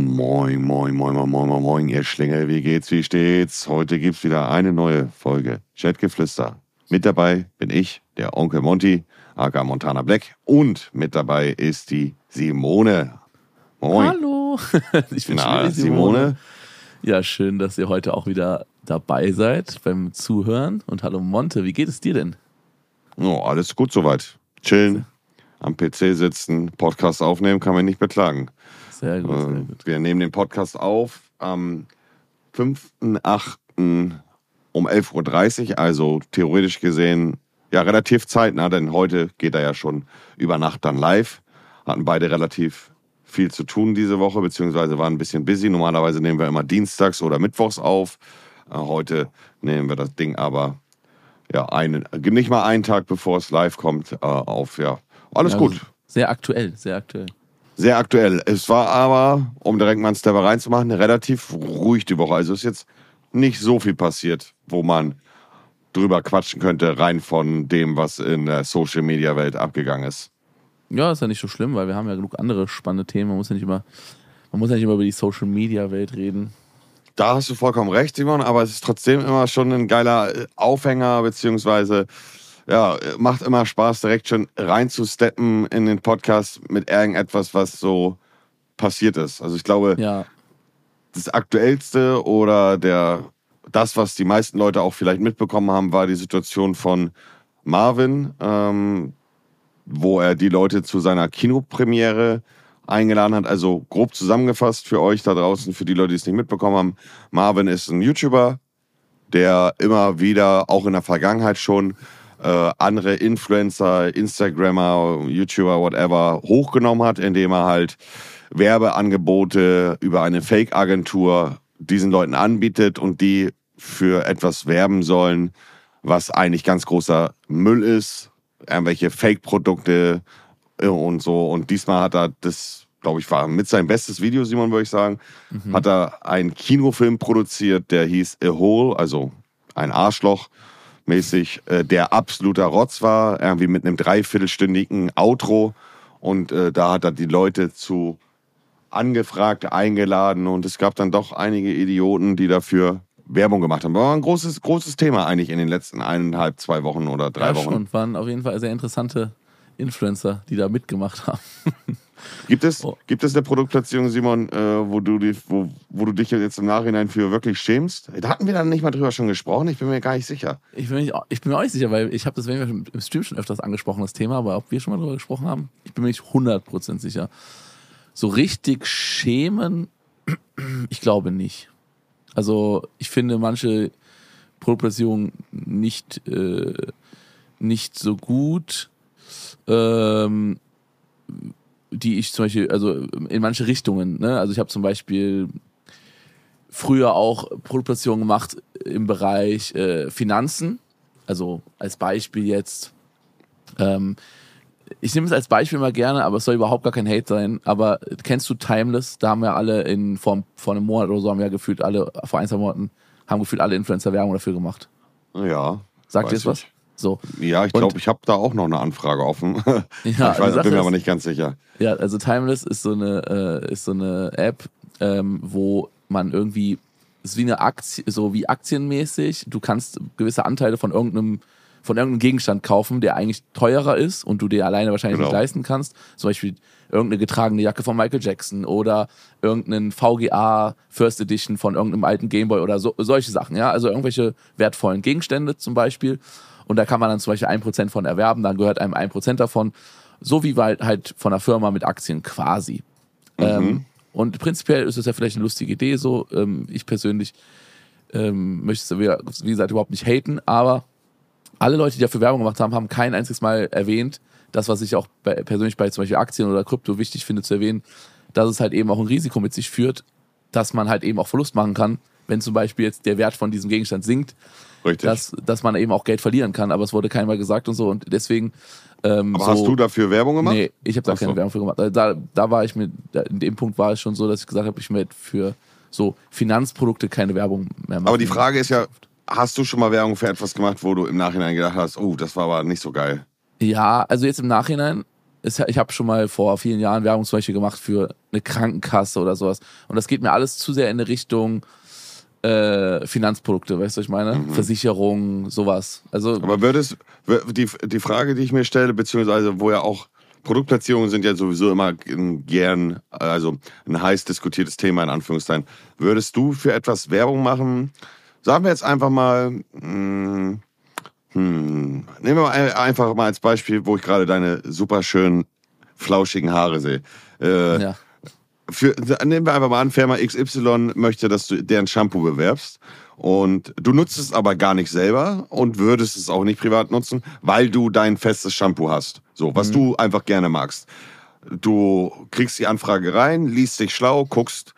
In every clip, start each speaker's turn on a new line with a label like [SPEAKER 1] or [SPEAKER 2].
[SPEAKER 1] Moin, moin, moin, moin, moin, moin, moin, ihr Schlingel, wie geht's, wie steht's? Heute gibt's wieder eine neue Folge Chatgeflüster. Mit dabei bin ich, der Onkel Monty, aka Montana Black. Und mit dabei ist die Simone.
[SPEAKER 2] Moin. Hallo.
[SPEAKER 1] Ich bin Na, Simone. Simone.
[SPEAKER 2] Ja, schön, dass ihr heute auch wieder dabei seid beim Zuhören. Und hallo Monte, wie geht es dir denn?
[SPEAKER 1] Oh, alles gut soweit. Chillen, am PC sitzen, Podcast aufnehmen, kann man nicht beklagen.
[SPEAKER 2] Sehr gut, sehr äh, gut.
[SPEAKER 1] Wir nehmen den Podcast auf am 5.8. um 11.30 Uhr, also theoretisch gesehen ja relativ zeitnah, denn heute geht er ja schon über Nacht dann live. Hatten beide relativ viel zu tun diese Woche, beziehungsweise waren ein bisschen busy. Normalerweise nehmen wir immer dienstags oder mittwochs auf. Äh, heute nehmen wir das Ding aber ja, einen, nicht mal einen Tag bevor es live kommt, äh, auf. Ja, alles ja, gut.
[SPEAKER 2] Sehr aktuell, sehr aktuell
[SPEAKER 1] sehr aktuell. Es war aber, um direkt mal einen Step reinzumachen, relativ ruhig die Woche. Also ist jetzt nicht so viel passiert, wo man drüber quatschen könnte, rein von dem, was in der Social Media Welt abgegangen ist.
[SPEAKER 2] Ja, ist ja nicht so schlimm, weil wir haben ja genug andere spannende Themen. Man muss ja nicht immer, man muss ja nicht immer über die Social Media Welt reden.
[SPEAKER 1] Da hast du vollkommen recht, Simon, aber es ist trotzdem immer schon ein geiler Aufhänger, beziehungsweise ja, macht immer Spaß, direkt schon reinzusteppen in den Podcast mit irgendetwas, was so passiert ist. Also ich glaube,
[SPEAKER 2] ja.
[SPEAKER 1] das Aktuellste oder der, das, was die meisten Leute auch vielleicht mitbekommen haben, war die Situation von Marvin, ähm, wo er die Leute zu seiner Kinopremiere eingeladen hat. Also grob zusammengefasst für euch da draußen, für die Leute, die es nicht mitbekommen haben. Marvin ist ein YouTuber, der immer wieder, auch in der Vergangenheit schon, äh, andere Influencer, Instagrammer, YouTuber, whatever, hochgenommen hat, indem er halt Werbeangebote über eine Fake-Agentur diesen Leuten anbietet und die für etwas werben sollen, was eigentlich ganz großer Müll ist, irgendwelche Fake-Produkte äh, und so. Und diesmal hat er das, glaube ich, war mit sein bestes Video, Simon, würde ich sagen, mhm. hat er einen Kinofilm produziert, der hieß A Hole, also ein Arschloch mäßig äh, der absoluter Rotz war, irgendwie mit einem dreiviertelstündigen Outro. Und äh, da hat er die Leute zu angefragt, eingeladen und es gab dann doch einige Idioten, die dafür Werbung gemacht haben. War ein großes, großes Thema eigentlich in den letzten eineinhalb, zwei Wochen oder drei
[SPEAKER 2] ja,
[SPEAKER 1] Wochen.
[SPEAKER 2] Und waren auf jeden Fall sehr interessante Influencer, die da mitgemacht haben.
[SPEAKER 1] Gibt es, oh. gibt es eine Produktplatzierung, Simon, äh, wo, du die, wo, wo du dich jetzt im Nachhinein für wirklich schämst? Da hatten wir dann nicht mal drüber schon gesprochen, ich bin mir gar nicht sicher.
[SPEAKER 2] Ich bin, mir, ich bin mir auch nicht sicher, weil ich habe das im Stream schon öfters angesprochen, das Thema, aber ob wir schon mal drüber gesprochen haben, ich bin mir nicht 100% sicher. So richtig schämen, ich glaube nicht. Also ich finde manche Produktplatzierungen nicht, äh, nicht so gut. Ähm, die ich zum Beispiel, also in manche Richtungen, ne? Also ich habe zum Beispiel früher auch Produktplatzierungen gemacht im Bereich äh, Finanzen. Also als Beispiel jetzt, ähm, ich nehme es als Beispiel mal gerne, aber es soll überhaupt gar kein Hate sein. Aber kennst du Timeless? Da haben wir alle in vor, vor einem Monat oder so haben wir ja gefühlt alle, vor ein, zwei Monaten, haben gefühlt alle Influencer Werbung dafür gemacht.
[SPEAKER 1] Ja.
[SPEAKER 2] Sagt ihr es was?
[SPEAKER 1] So. Ja, ich glaube, ich habe da auch noch eine Anfrage offen. ja, ich weiß, bin mir aber nicht ganz sicher.
[SPEAKER 2] Ja, also Timeless ist so eine, äh, ist so eine App, ähm, wo man irgendwie, ist wie eine Aktie, so wie aktienmäßig, du kannst gewisse Anteile von irgendeinem von irgendeinem Gegenstand kaufen, der eigentlich teurer ist und du dir alleine wahrscheinlich genau. nicht leisten kannst. Zum Beispiel irgendeine getragene Jacke von Michael Jackson oder irgendeinen VGA First Edition von irgendeinem alten Gameboy oder so, solche Sachen, ja. Also irgendwelche wertvollen Gegenstände zum Beispiel. Und da kann man dann zum Beispiel ein Prozent von erwerben, dann gehört einem ein Prozent davon. So wie halt, halt von der Firma mit Aktien quasi. Mhm. Ähm, und prinzipiell ist es ja vielleicht eine lustige Idee so. Ähm, ich persönlich ähm, möchte es, wie gesagt, überhaupt nicht haten, aber alle Leute, die dafür Werbung gemacht haben, haben kein einziges Mal erwähnt, das, was ich auch bei, persönlich bei zum Beispiel Aktien oder Krypto wichtig finde zu erwähnen, dass es halt eben auch ein Risiko mit sich führt, dass man halt eben auch Verlust machen kann, wenn zum Beispiel jetzt der Wert von diesem Gegenstand sinkt Richtig. Dass, dass man eben auch Geld verlieren kann, aber es wurde keinmal gesagt und so und deswegen. Ähm,
[SPEAKER 1] aber
[SPEAKER 2] so,
[SPEAKER 1] hast du dafür Werbung gemacht?
[SPEAKER 2] Nee, ich habe da keine so. Werbung für gemacht. Da, da war ich mit, in dem Punkt war es schon so, dass ich gesagt habe, ich möchte für so Finanzprodukte keine Werbung mehr machen.
[SPEAKER 1] Aber die Frage ist ja, hast du schon mal Werbung für etwas gemacht, wo du im Nachhinein gedacht hast, oh, das war aber nicht so geil?
[SPEAKER 2] Ja, also jetzt im Nachhinein ich habe schon mal vor vielen Jahren Werbung zum Beispiel gemacht für eine Krankenkasse oder sowas. Und das geht mir alles zu sehr in eine Richtung äh, Finanzprodukte, weißt du, ich meine?
[SPEAKER 1] Mhm.
[SPEAKER 2] Versicherung, sowas. Also
[SPEAKER 1] Aber würdest, die, die Frage, die ich mir stelle, beziehungsweise wo ja auch Produktplatzierungen sind ja sowieso immer gern, also ein heiß diskutiertes Thema in Anführungszeichen. Würdest du für etwas Werbung machen? Sagen wir jetzt einfach mal, mh, hm, nehmen wir mal einfach mal als Beispiel, wo ich gerade deine super schönen flauschigen Haare sehe. Äh,
[SPEAKER 2] ja.
[SPEAKER 1] Für, nehmen wir einfach mal an, Firma XY möchte, dass du deren Shampoo bewerbst. Und du nutzt es aber gar nicht selber und würdest es auch nicht privat nutzen, weil du dein festes Shampoo hast. So, was
[SPEAKER 2] Mhm.
[SPEAKER 1] du einfach gerne magst. Du kriegst die Anfrage rein, liest dich schlau, guckst,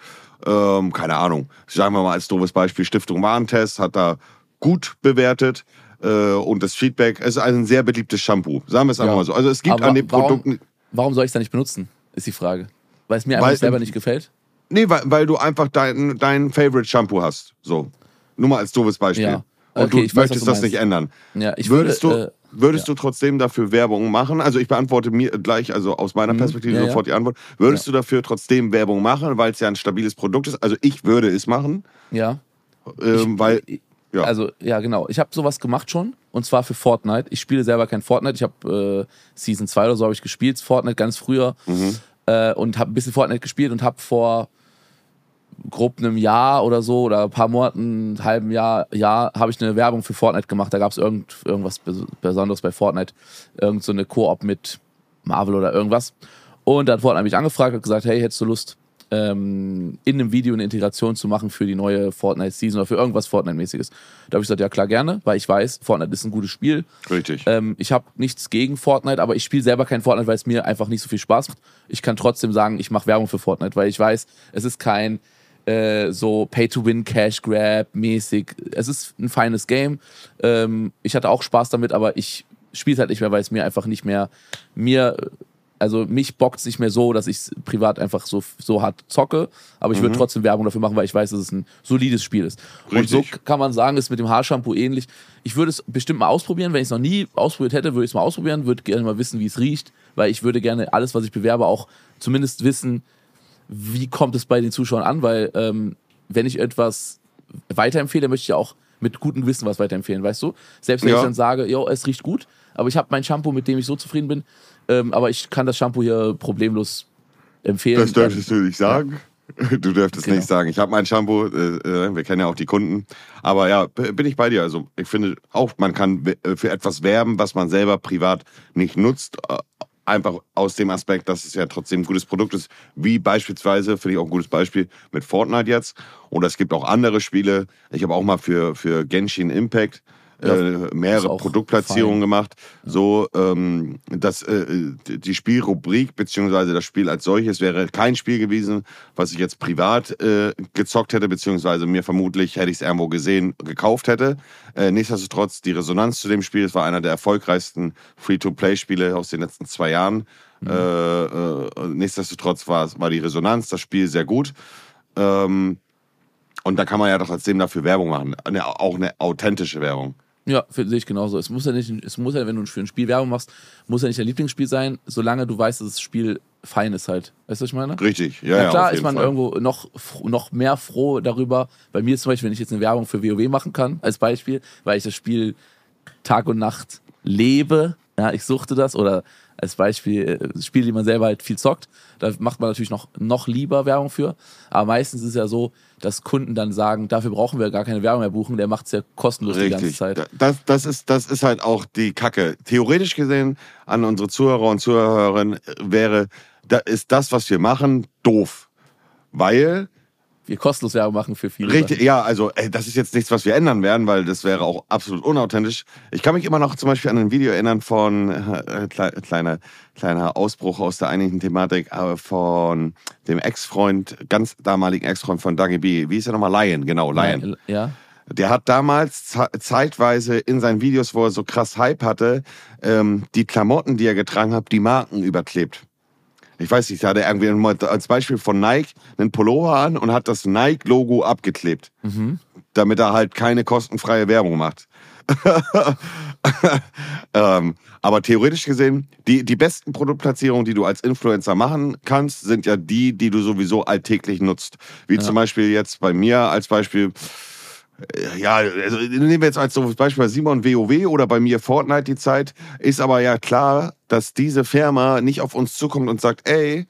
[SPEAKER 1] ähm, keine Ahnung, sagen wir mal als doofes Beispiel, Stiftung Warentest hat da gut bewertet äh, und das Feedback es ist ein sehr beliebtes Shampoo. Sagen wir es einfach
[SPEAKER 2] Ja.
[SPEAKER 1] mal so. Also es gibt
[SPEAKER 2] Aber
[SPEAKER 1] an den
[SPEAKER 2] warum-
[SPEAKER 1] Produkten.
[SPEAKER 2] Warum soll ich es dann nicht benutzen, ist die Frage. Weil es mir
[SPEAKER 1] Weil-
[SPEAKER 2] einfach selber nicht gefällt?
[SPEAKER 1] Nee, weil, weil du einfach dein, dein Favorite Shampoo hast. So. Nur mal als doofes Beispiel.
[SPEAKER 2] Ja.
[SPEAKER 1] Und
[SPEAKER 2] Okay,
[SPEAKER 1] du
[SPEAKER 2] ich weiß,
[SPEAKER 1] möchtest
[SPEAKER 2] du
[SPEAKER 1] das nicht ändern.
[SPEAKER 2] Ja, ich
[SPEAKER 1] würdest
[SPEAKER 2] würde,
[SPEAKER 1] du, würdest du trotzdem dafür Werbung machen? Also ich beantworte mir gleich, also aus meiner Perspektive
[SPEAKER 2] Mhm. ja,
[SPEAKER 1] sofort die Antwort. Würdest du dafür trotzdem Werbung machen, weil es ja ein stabiles Produkt ist? Also ich würde es machen,
[SPEAKER 2] Äh, ja.
[SPEAKER 1] ähm, weil ja.
[SPEAKER 2] Also, ja, genau. Ich habe sowas gemacht schon. Und zwar für Fortnite. Ich spiele selber kein Fortnite. Ich habe äh, Season 2 oder so habe ich gespielt. Fortnite ganz früher.
[SPEAKER 1] Mhm.
[SPEAKER 2] Äh, und habe ein bisschen Fortnite gespielt und habe vor grob einem Jahr oder so oder ein paar Monaten, einem halben Jahr, Jahr, habe ich eine Werbung für Fortnite gemacht. Da gab es irgend, irgendwas Bes- Besonderes bei Fortnite. Irgend so eine Koop mit Marvel oder irgendwas. Und da hat Fortnite mich angefragt und gesagt, hey, hättest du Lust, ähm, in einem Video eine Integration zu machen für die neue Fortnite-Season oder für irgendwas Fortnite-mäßiges. Da habe ich gesagt, ja klar, gerne, weil ich weiß, Fortnite ist ein gutes Spiel.
[SPEAKER 1] richtig.
[SPEAKER 2] Ähm, ich habe nichts gegen Fortnite, aber ich spiele selber kein Fortnite, weil es mir einfach nicht so viel Spaß macht. Ich kann trotzdem sagen, ich mache Werbung für Fortnite, weil ich weiß, es ist kein äh, so Pay-to-Win-Cash-Grab-mäßig. Es ist ein feines Game. Ähm, ich hatte auch Spaß damit, aber ich spiele es halt nicht mehr, weil es mir einfach nicht mehr mir also mich bockt es nicht mehr so, dass ich es privat einfach so, so hart zocke, aber ich
[SPEAKER 1] Mhm.
[SPEAKER 2] würde trotzdem Werbung dafür machen, weil ich weiß, dass es ein solides Spiel ist. Und so
[SPEAKER 1] Richtig.
[SPEAKER 2] kann man sagen, ist mit dem Haarshampoo ähnlich. Ich würde es bestimmt mal ausprobieren. Wenn ich es noch nie ausprobiert hätte, würde ich es mal ausprobieren, würde gerne mal wissen, wie es riecht, weil ich würde gerne alles, was ich bewerbe, auch zumindest wissen, wie kommt es bei den Zuschauern an, weil ähm, wenn ich etwas weiterempfehle, möchte ich ja auch mit gutem Gewissen was weiterempfehlen, weißt du? Selbst wenn
[SPEAKER 1] Ja.
[SPEAKER 2] ich dann sage, jo, es riecht gut, aber ich habe mein Shampoo, mit dem ich so zufrieden bin, ähm, aber ich kann das Shampoo hier problemlos empfehlen.
[SPEAKER 1] Das dürftest du nicht sagen. Du dürftest
[SPEAKER 2] Genau.
[SPEAKER 1] nicht sagen. Ich habe mein Shampoo, äh, äh, wir kennen ja auch die Kunden. Aber ja, bin ich bei dir. Also ich finde auch, man kann äh, für etwas werben, was man selber privat nicht nutzt. äh, Einfach aus dem Aspekt, dass es ja trotzdem ein gutes Produkt ist. Wie beispielsweise, finde ich auch ein gutes Beispiel, mit Fortnite jetzt. Oder es gibt auch andere Spiele. Ich habe auch mal für, für Genshin Impact
[SPEAKER 2] Ja,
[SPEAKER 1] äh, mehrere Produktplatzierungen
[SPEAKER 2] fein.
[SPEAKER 1] gemacht. So, ähm, das, äh, die Spielrubrik beziehungsweise das Spiel als solches wäre kein Spiel gewesen, was ich jetzt privat äh, gezockt hätte, beziehungsweise mir vermutlich hätte ich es irgendwo gesehen, gekauft hätte. Äh, nichtsdestotrotz die Resonanz zu dem Spiel, es war einer der erfolgreichsten Free-to-Play-Spiele aus den letzten zwei Jahren. Äh, äh, nichtsdestotrotz war, war die Resonanz, das Spiel sehr gut. Ähm, und da kann man ja doch trotzdem dafür Werbung machen. Eine, auch eine authentische Werbung.
[SPEAKER 2] Ja, für- sehe ich genauso. Es muss ja nicht, es muss ja, wenn du für ein Spiel Werbung machst, muss ja nicht dein Lieblingsspiel sein, solange du weißt, dass das Spiel fein ist halt. Weißt du, was ich meine?
[SPEAKER 1] Richtig, ja,
[SPEAKER 2] Ja,
[SPEAKER 1] ja,
[SPEAKER 2] klar
[SPEAKER 1] auf
[SPEAKER 2] ist man
[SPEAKER 1] Fall.
[SPEAKER 2] irgendwo noch, noch mehr froh darüber. Bei mir zum Beispiel, wenn ich jetzt eine Werbung für WoW machen kann, als Beispiel, weil ich das Spiel Tag und Nacht lebe, ja, ich suchte das oder als Beispiel äh, Spiele, die man selber halt viel zockt, da macht man natürlich noch, noch lieber Werbung für. Aber meistens ist es ja so, dass Kunden dann sagen, dafür brauchen wir gar keine Werbung mehr buchen, der macht es ja kostenlos die ganze
[SPEAKER 1] Richtig.
[SPEAKER 2] Zeit.
[SPEAKER 1] Das, das, ist, das ist halt auch die Kacke. Theoretisch gesehen, an unsere Zuhörer und Zuhörerinnen wäre, da ist das, was wir machen, doof. Weil,
[SPEAKER 2] Wir kostenlos Werbung machen für viele.
[SPEAKER 1] richtig, ja, also ey, das ist jetzt nichts, was wir ändern werden, weil das wäre auch absolut unauthentisch. Ich kann mich immer noch zum Beispiel an ein Video erinnern von, äh, kle kleiner, kleiner Ausbruch aus der eigentlichen Thematik, aber von dem Ex-Freund, ganz damaligen Ex-Freund von Dagi B. Wie ist er nochmal? Lion, genau, Lion.
[SPEAKER 2] Ja.
[SPEAKER 1] Der hat damals ze- zeitweise in seinen Videos, wo er so krass Hype hatte, ähm, die Klamotten, die er getragen hat, die Marken überklebt. Ich weiß nicht, da hat er irgendwie mal als Beispiel von Nike einen Pullover an und hat das Nike-Logo abgeklebt, damit er halt keine kostenfreie Werbung macht. ähm, aber theoretisch gesehen, die, die besten Produktplatzierungen, die du als Influencer machen kannst, sind ja die, die du sowieso alltäglich nutzt. Wie
[SPEAKER 2] Ja.
[SPEAKER 1] zum Beispiel jetzt bei mir als Beispiel. Ja, also nehmen wir jetzt als Beispiel Simon WoW oder bei mir Fortnite die Zeit, ist aber ja klar, dass diese Firma nicht auf uns zukommt und sagt, ey,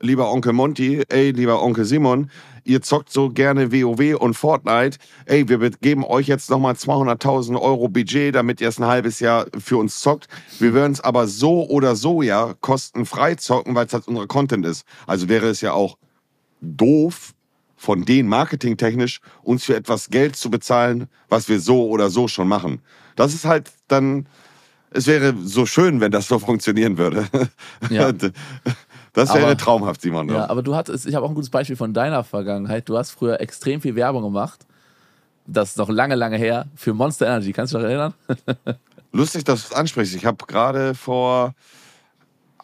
[SPEAKER 1] lieber Onkel Monty, ey, lieber Onkel Simon, ihr zockt so gerne WoW und Fortnite, ey, wir geben euch jetzt nochmal 200.000 Euro Budget, damit ihr es ein halbes Jahr für uns zockt. Wir werden es aber so oder so ja kostenfrei zocken, weil es halt unser Content ist. Also wäre es ja auch doof, von denen marketingtechnisch uns für etwas Geld zu bezahlen, was wir so oder so schon machen. Das ist halt dann, es wäre so schön, wenn das so funktionieren würde.
[SPEAKER 2] Ja.
[SPEAKER 1] Das wäre
[SPEAKER 2] Aber-
[SPEAKER 1] traumhaft, Simon.
[SPEAKER 2] Ja, aber du hattest, ich habe auch ein gutes Beispiel von deiner Vergangenheit. Du hast früher extrem viel Werbung gemacht. Das ist noch lange, lange her. Für Monster Energy. Kannst du dich noch erinnern?
[SPEAKER 1] Lustig, dass du es ansprichst. Ich habe gerade vor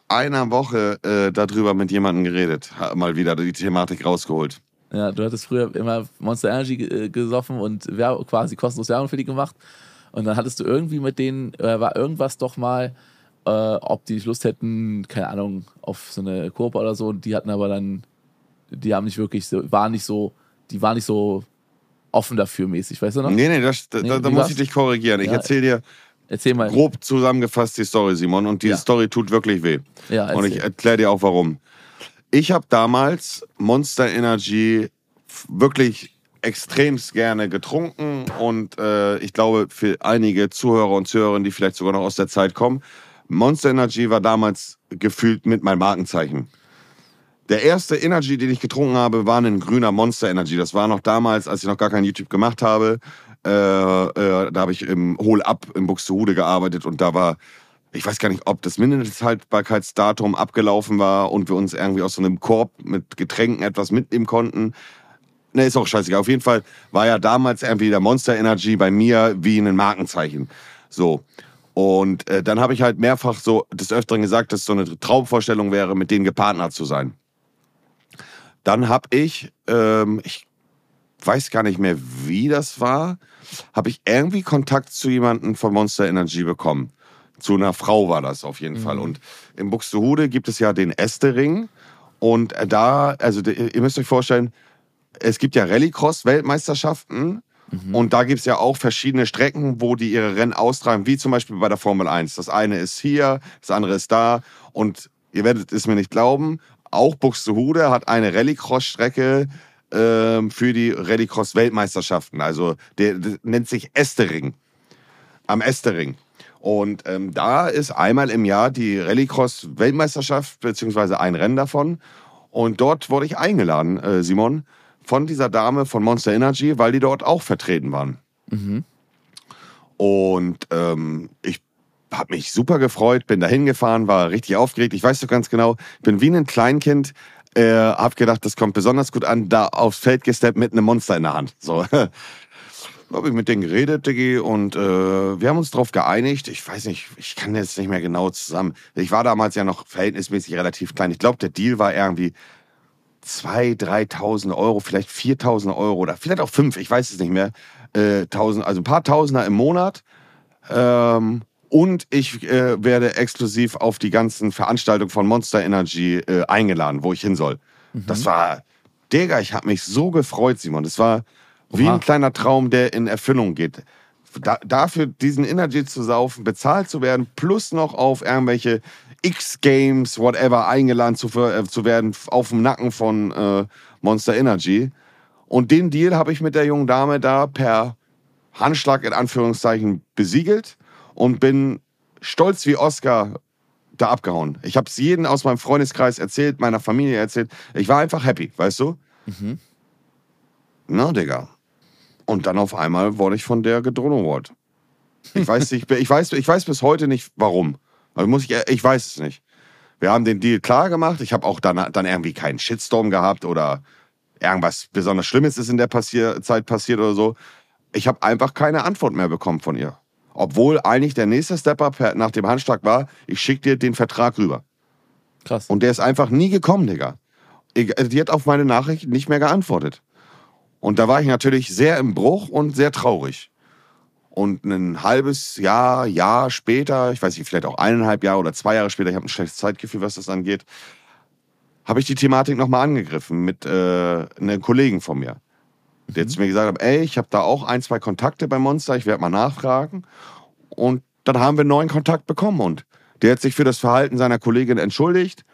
[SPEAKER 1] einer Woche äh, darüber mit jemandem geredet. Mal wieder die Thematik rausgeholt.
[SPEAKER 2] Ja, du hattest früher immer Monster Energy äh, gesoffen und quasi kostenlos Werbung für die gemacht. Und dann hattest du irgendwie mit denen, äh, war irgendwas doch mal, äh, ob die Lust hätten, keine Ahnung, auf so eine Koop oder so. Und die hatten aber dann, die haben nicht wirklich so, waren nicht so, die waren nicht so offen dafür mäßig, weißt du noch?
[SPEAKER 1] Nee, nee, das, da,
[SPEAKER 2] Nee,
[SPEAKER 1] da muss
[SPEAKER 2] war's?
[SPEAKER 1] ich dich korrigieren. Ich
[SPEAKER 2] Ja.
[SPEAKER 1] erzähle dir
[SPEAKER 2] Erzähl
[SPEAKER 1] grob zusammengefasst die Story, Simon. Und die
[SPEAKER 2] Ja.
[SPEAKER 1] Story tut wirklich weh.
[SPEAKER 2] Ja,
[SPEAKER 1] Und ich erkläre dir auch warum. Ich habe damals Monster Energy wirklich extremst gerne getrunken und äh, ich glaube für einige Zuhörer und Zuhörerinnen, die vielleicht sogar noch aus der Zeit kommen, Monster Energy war damals gefühlt mit meinem Markenzeichen. Der erste Energy, den ich getrunken habe, war ein grüner Monster Energy. Das war noch damals, als ich noch gar kein YouTube gemacht habe. Äh, äh, da habe ich im Hol Up in Buxtehude gearbeitet und da war, ich weiß gar nicht, ob das Mindesthaltbarkeitsdatum abgelaufen war und wir uns irgendwie aus so einem Korb mit Getränken etwas mitnehmen konnten. Ne, ist auch scheißegal. Auf jeden Fall war ja damals irgendwie der Monster Energy bei mir wie ein Markenzeichen. So. Und äh, dann habe ich halt mehrfach so des Öfteren gesagt, dass es so eine Traumvorstellung wäre, mit denen gepartnert zu sein. Dann habe ich, ähm, ich weiß gar nicht mehr, wie das war, habe ich irgendwie Kontakt zu jemandem von Monster Energy bekommen. Zu einer Frau war das auf jeden Fall. Und in Buxtehude gibt es ja den Estering. Und da, also ihr müsst euch vorstellen, es gibt ja Rallycross-Weltmeisterschaften. Und da gibt es ja auch verschiedene Strecken, wo die ihre Rennen austragen, wie zum Beispiel bei der Formel 1. Das eine ist hier, das andere ist da. Und ihr werdet es mir nicht glauben, auch Buxtehude hat eine Rallycross-Strecke ähm, für die Rallycross-Weltmeisterschaften. Also der, der nennt sich Estering. Am Estering. Und ähm, da ist einmal im Jahr die Rallycross-Weltmeisterschaft, beziehungsweise ein Rennen davon. Und dort wurde ich eingeladen, äh, Simon, von dieser Dame von Monster Energy, weil die dort auch vertreten waren. Und ähm, ich habe mich super gefreut, bin da hingefahren, war richtig aufgeregt. Ich weiß doch ganz genau, bin wie ein Kleinkind, äh, hab gedacht, das kommt besonders gut an, da aufs Feld gesteppt mit einem Monster in der Hand. So. habe ich mit denen geredet, Diggi, und äh, wir haben uns darauf geeinigt. Ich weiß nicht, ich kann jetzt nicht mehr genau zusammen. Ich war damals ja noch verhältnismäßig relativ klein. Ich glaube, der Deal war irgendwie 2.000, 3.000 Euro, vielleicht 4.000 Euro oder vielleicht auch 5, ich weiß es nicht mehr. Äh, 1000, also ein paar Tausender im Monat. Ähm, und ich äh, werde exklusiv auf die ganzen Veranstaltungen von Monster Energy äh, eingeladen, wo ich hin soll. Das war, Digga, ich habe mich so gefreut, Simon. Das war wie
[SPEAKER 2] Oha.
[SPEAKER 1] ein kleiner Traum, der in Erfüllung geht. Da, dafür diesen Energy zu saufen, bezahlt zu werden, plus noch auf irgendwelche X-Games, whatever, eingeladen zu, äh, zu werden auf dem Nacken von äh, Monster Energy. Und den Deal habe ich mit der jungen Dame da per Handschlag in Anführungszeichen besiegelt und bin stolz wie Oscar da abgehauen. Ich habe es jedem aus meinem Freundeskreis erzählt, meiner Familie erzählt. Ich war einfach happy, weißt du? Na, Digga. Und dann auf einmal wurde ich von der gedroht. Ich weiß nicht, ich weiß, ich weiß bis heute nicht, warum. Also muss ich, ich weiß es nicht. Wir haben den Deal klar gemacht. Ich habe auch dann, dann irgendwie keinen Shitstorm gehabt oder irgendwas besonders Schlimmes ist in der Passier Zeit passiert oder so. Ich habe einfach keine Antwort mehr bekommen von ihr. Obwohl eigentlich der nächste Step-Up nach dem Handschlag war, ich schicke dir den Vertrag rüber.
[SPEAKER 2] Krass.
[SPEAKER 1] Und der ist einfach nie gekommen, Digga. Ich- also Die hat auf meine Nachricht nicht mehr geantwortet. Und da war ich natürlich sehr im Bruch und sehr traurig. Und ein halbes Jahr, Jahr später, ich weiß nicht, vielleicht auch eineinhalb Jahre oder zwei Jahre später, ich habe ein schlechtes Zeitgefühl, was das angeht, habe ich die Thematik nochmal angegriffen mit äh, einem Kollegen von mir. Der mhm. zu mir gesagt hat, ey, ich habe da auch ein, zwei Kontakte bei Monster, ich werde mal nachfragen. Und dann haben wir einen neuen Kontakt bekommen und der hat sich für das Verhalten seiner Kollegin entschuldigt.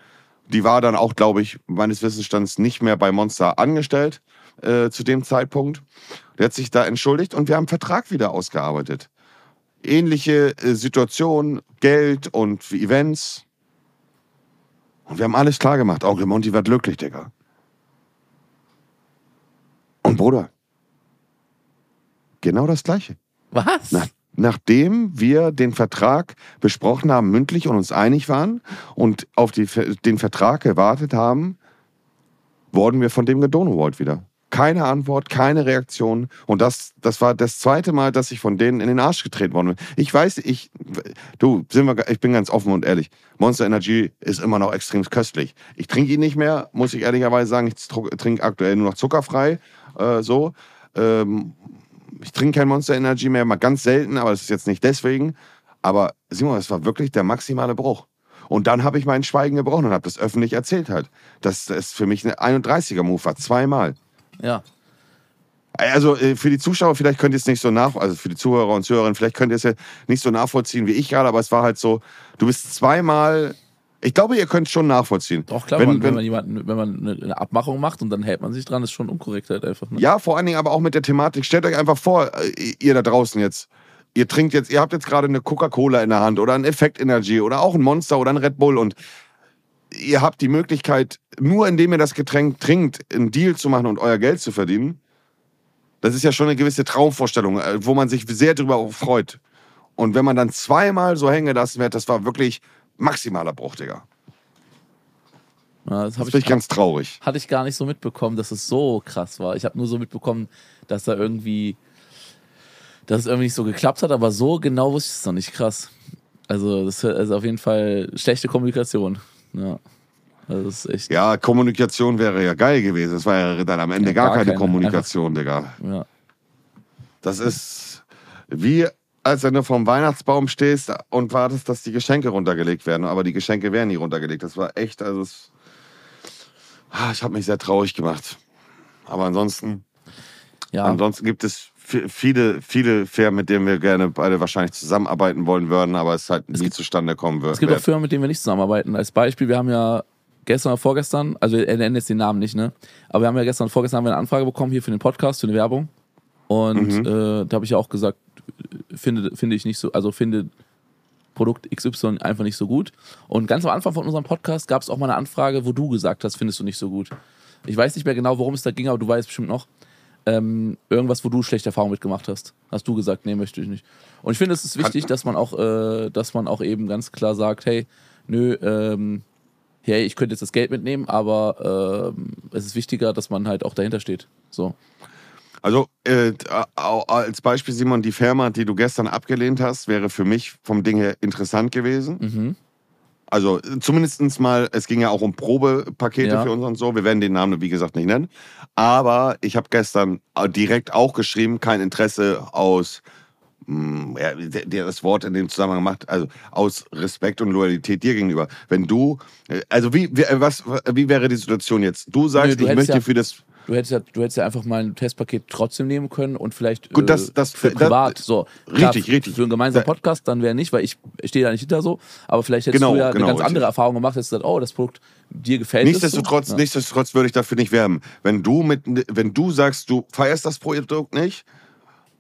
[SPEAKER 1] Die war dann auch, glaube ich, meines Wissensstands nicht mehr bei Monster angestellt äh, zu dem Zeitpunkt. Der hat sich da entschuldigt und wir haben einen Vertrag wieder ausgearbeitet. Ähnliche äh, Situation, Geld und Events. Und wir haben alles klar gemacht. Onkel Monty war glücklich, Digga. Und Bruder, genau das Gleiche.
[SPEAKER 2] Was?
[SPEAKER 1] Nach, nachdem wir den Vertrag besprochen haben, mündlich und uns einig waren und auf die, den Vertrag gewartet haben, wurden wir von dem gedonowalt wieder. Keine Antwort, keine Reaktion. Und das, das war das zweite Mal, dass ich von denen in den Arsch getreten worden bin. Ich weiß, ich, du, sind wir, ich bin ganz offen und ehrlich. Monster Energy ist immer noch extrem köstlich. Ich trinke ihn nicht mehr, muss ich ehrlicherweise sagen. Ich trinke aktuell nur noch zuckerfrei, äh, so. Ähm, ich trinke kein Monster Energy mehr, mal ganz selten, aber das ist jetzt nicht deswegen. Aber Simon, das war wirklich der maximale Bruch. Und dann habe ich mein Schweigen gebrochen und habe das öffentlich erzählt halt. Dass das für mich ein 31er-Move war, zweimal.
[SPEAKER 2] Ja.
[SPEAKER 1] Also äh, für die Zuschauer, vielleicht könnt ihr es nicht so nach, also für die Zuhörer und Zuhörerinnen, vielleicht könnt ihr es ja nicht so nachvollziehen wie ich gerade, aber es war halt so, du bist zweimal, ich glaube, ihr könnt es schon nachvollziehen.
[SPEAKER 2] Doch, klar, wenn, man, wenn, wenn man jemanden, wenn man eine Abmachung macht und dann hält man sich dran, ist schon Unkorrektheit einfach. Ne?
[SPEAKER 1] Ja, vor allen Dingen aber auch mit der Thematik. Stellt euch einfach vor, äh, ihr da draußen jetzt, ihr trinkt jetzt, ihr habt jetzt gerade eine Coca-Cola in der Hand oder ein Effekt Energy oder auch ein Monster oder ein Red Bull und ihr habt die Möglichkeit, nur indem ihr das Getränk trinkt, einen Deal zu machen und euer Geld zu verdienen. Das ist ja schon eine gewisse Traumvorstellung, äh, wo man sich sehr darüber freut. Und wenn man dann zweimal so hängen lassen wird, das war wirklich maximaler Bruch, Digga.
[SPEAKER 2] Ja, das,
[SPEAKER 1] das bin ich ganz traurig.
[SPEAKER 2] Hatte ich gar nicht so mitbekommen, dass es so krass war. Ich habe nur so mitbekommen, dass da irgendwie, dass es irgendwie nicht so geklappt hat, aber so genau wusste ich es noch nicht. Krass. Also, das ist auf jeden Fall schlechte Kommunikation. Ja. Also das ist echt.
[SPEAKER 1] Ja, Kommunikation wäre ja geil gewesen. Es war ja dann am Ende ja, gar, gar, keine, keine Kommunikation, Einfach, Digga. Ja. Das ist wie, als wenn du vorm Weihnachtsbaum stehst und wartest, dass die Geschenke runtergelegt werden. Aber die Geschenke werden nie runtergelegt. Das war echt, also es, ah, ich habe mich sehr traurig gemacht. Aber ansonsten, ja. ansonsten gibt es viele, viele Firmen, mit denen wir gerne beide wahrscheinlich zusammenarbeiten wollen würden, aber es halt es nie gibt, zustande kommen wird.
[SPEAKER 2] Es gibt auch Firmen, mit denen wir nicht zusammenarbeiten. Als Beispiel, wir haben ja gestern oder vorgestern, also er nennt jetzt den Namen nicht, ne? Aber wir haben ja gestern und vorgestern haben wir eine Anfrage bekommen hier für den Podcast, für eine Werbung. Und mhm. äh, da habe ich ja auch gesagt, finde, finde ich nicht so, also finde Produkt XY einfach nicht so gut. Und ganz am Anfang von unserem Podcast gab es auch mal eine Anfrage, wo du gesagt hast, findest du nicht so gut. Ich weiß nicht mehr genau, worum es da ging, aber du weißt bestimmt noch ähm, irgendwas, wo du schlechte Erfahrungen mitgemacht hast. Hast du gesagt, nee, möchte ich nicht. Und ich finde, es ist wichtig, dass man auch, äh, dass man auch eben ganz klar sagt, hey, nö, ähm, hey, ich könnte jetzt das Geld mitnehmen, aber ähm, es ist wichtiger, dass man halt auch dahinter steht. So.
[SPEAKER 1] Also äh, als Beispiel, Simon, die Firma, die du gestern abgelehnt hast, wäre für mich vom Ding her interessant gewesen. Mhm. Also zumindest mal, es ging ja auch um Probepakete ja. für uns und so. Wir werden den Namen, wie gesagt, nicht nennen. Aber ich habe gestern äh, direkt auch geschrieben, kein Interesse aus, ja, der das Wort in dem Zusammenhang macht, also aus Respekt und Loyalität dir gegenüber. Wenn du, äh, also wie, wie, was, wie wäre die Situation jetzt? Du sagst, nee, du ich möchte ja für das
[SPEAKER 2] Du hättest, ja, du hättest ja einfach mal ein Testpaket trotzdem nehmen können und vielleicht
[SPEAKER 1] Gut, das, äh, das,
[SPEAKER 2] für privat. Das, so,
[SPEAKER 1] richtig, klar, richtig.
[SPEAKER 2] Für einen gemeinsamen Podcast dann wäre nicht, weil ich stehe da nicht hinter so. Aber vielleicht hättest genau, du ja genau, eine ganz richtig. andere Erfahrung gemacht, hättest gesagt, oh, das Produkt dir gefällt
[SPEAKER 1] nichtsdestotrotz,
[SPEAKER 2] so.
[SPEAKER 1] Nichtsdestotrotz würde ich dafür nicht werben. Wenn du, mit, wenn du sagst, du feierst das Produkt nicht,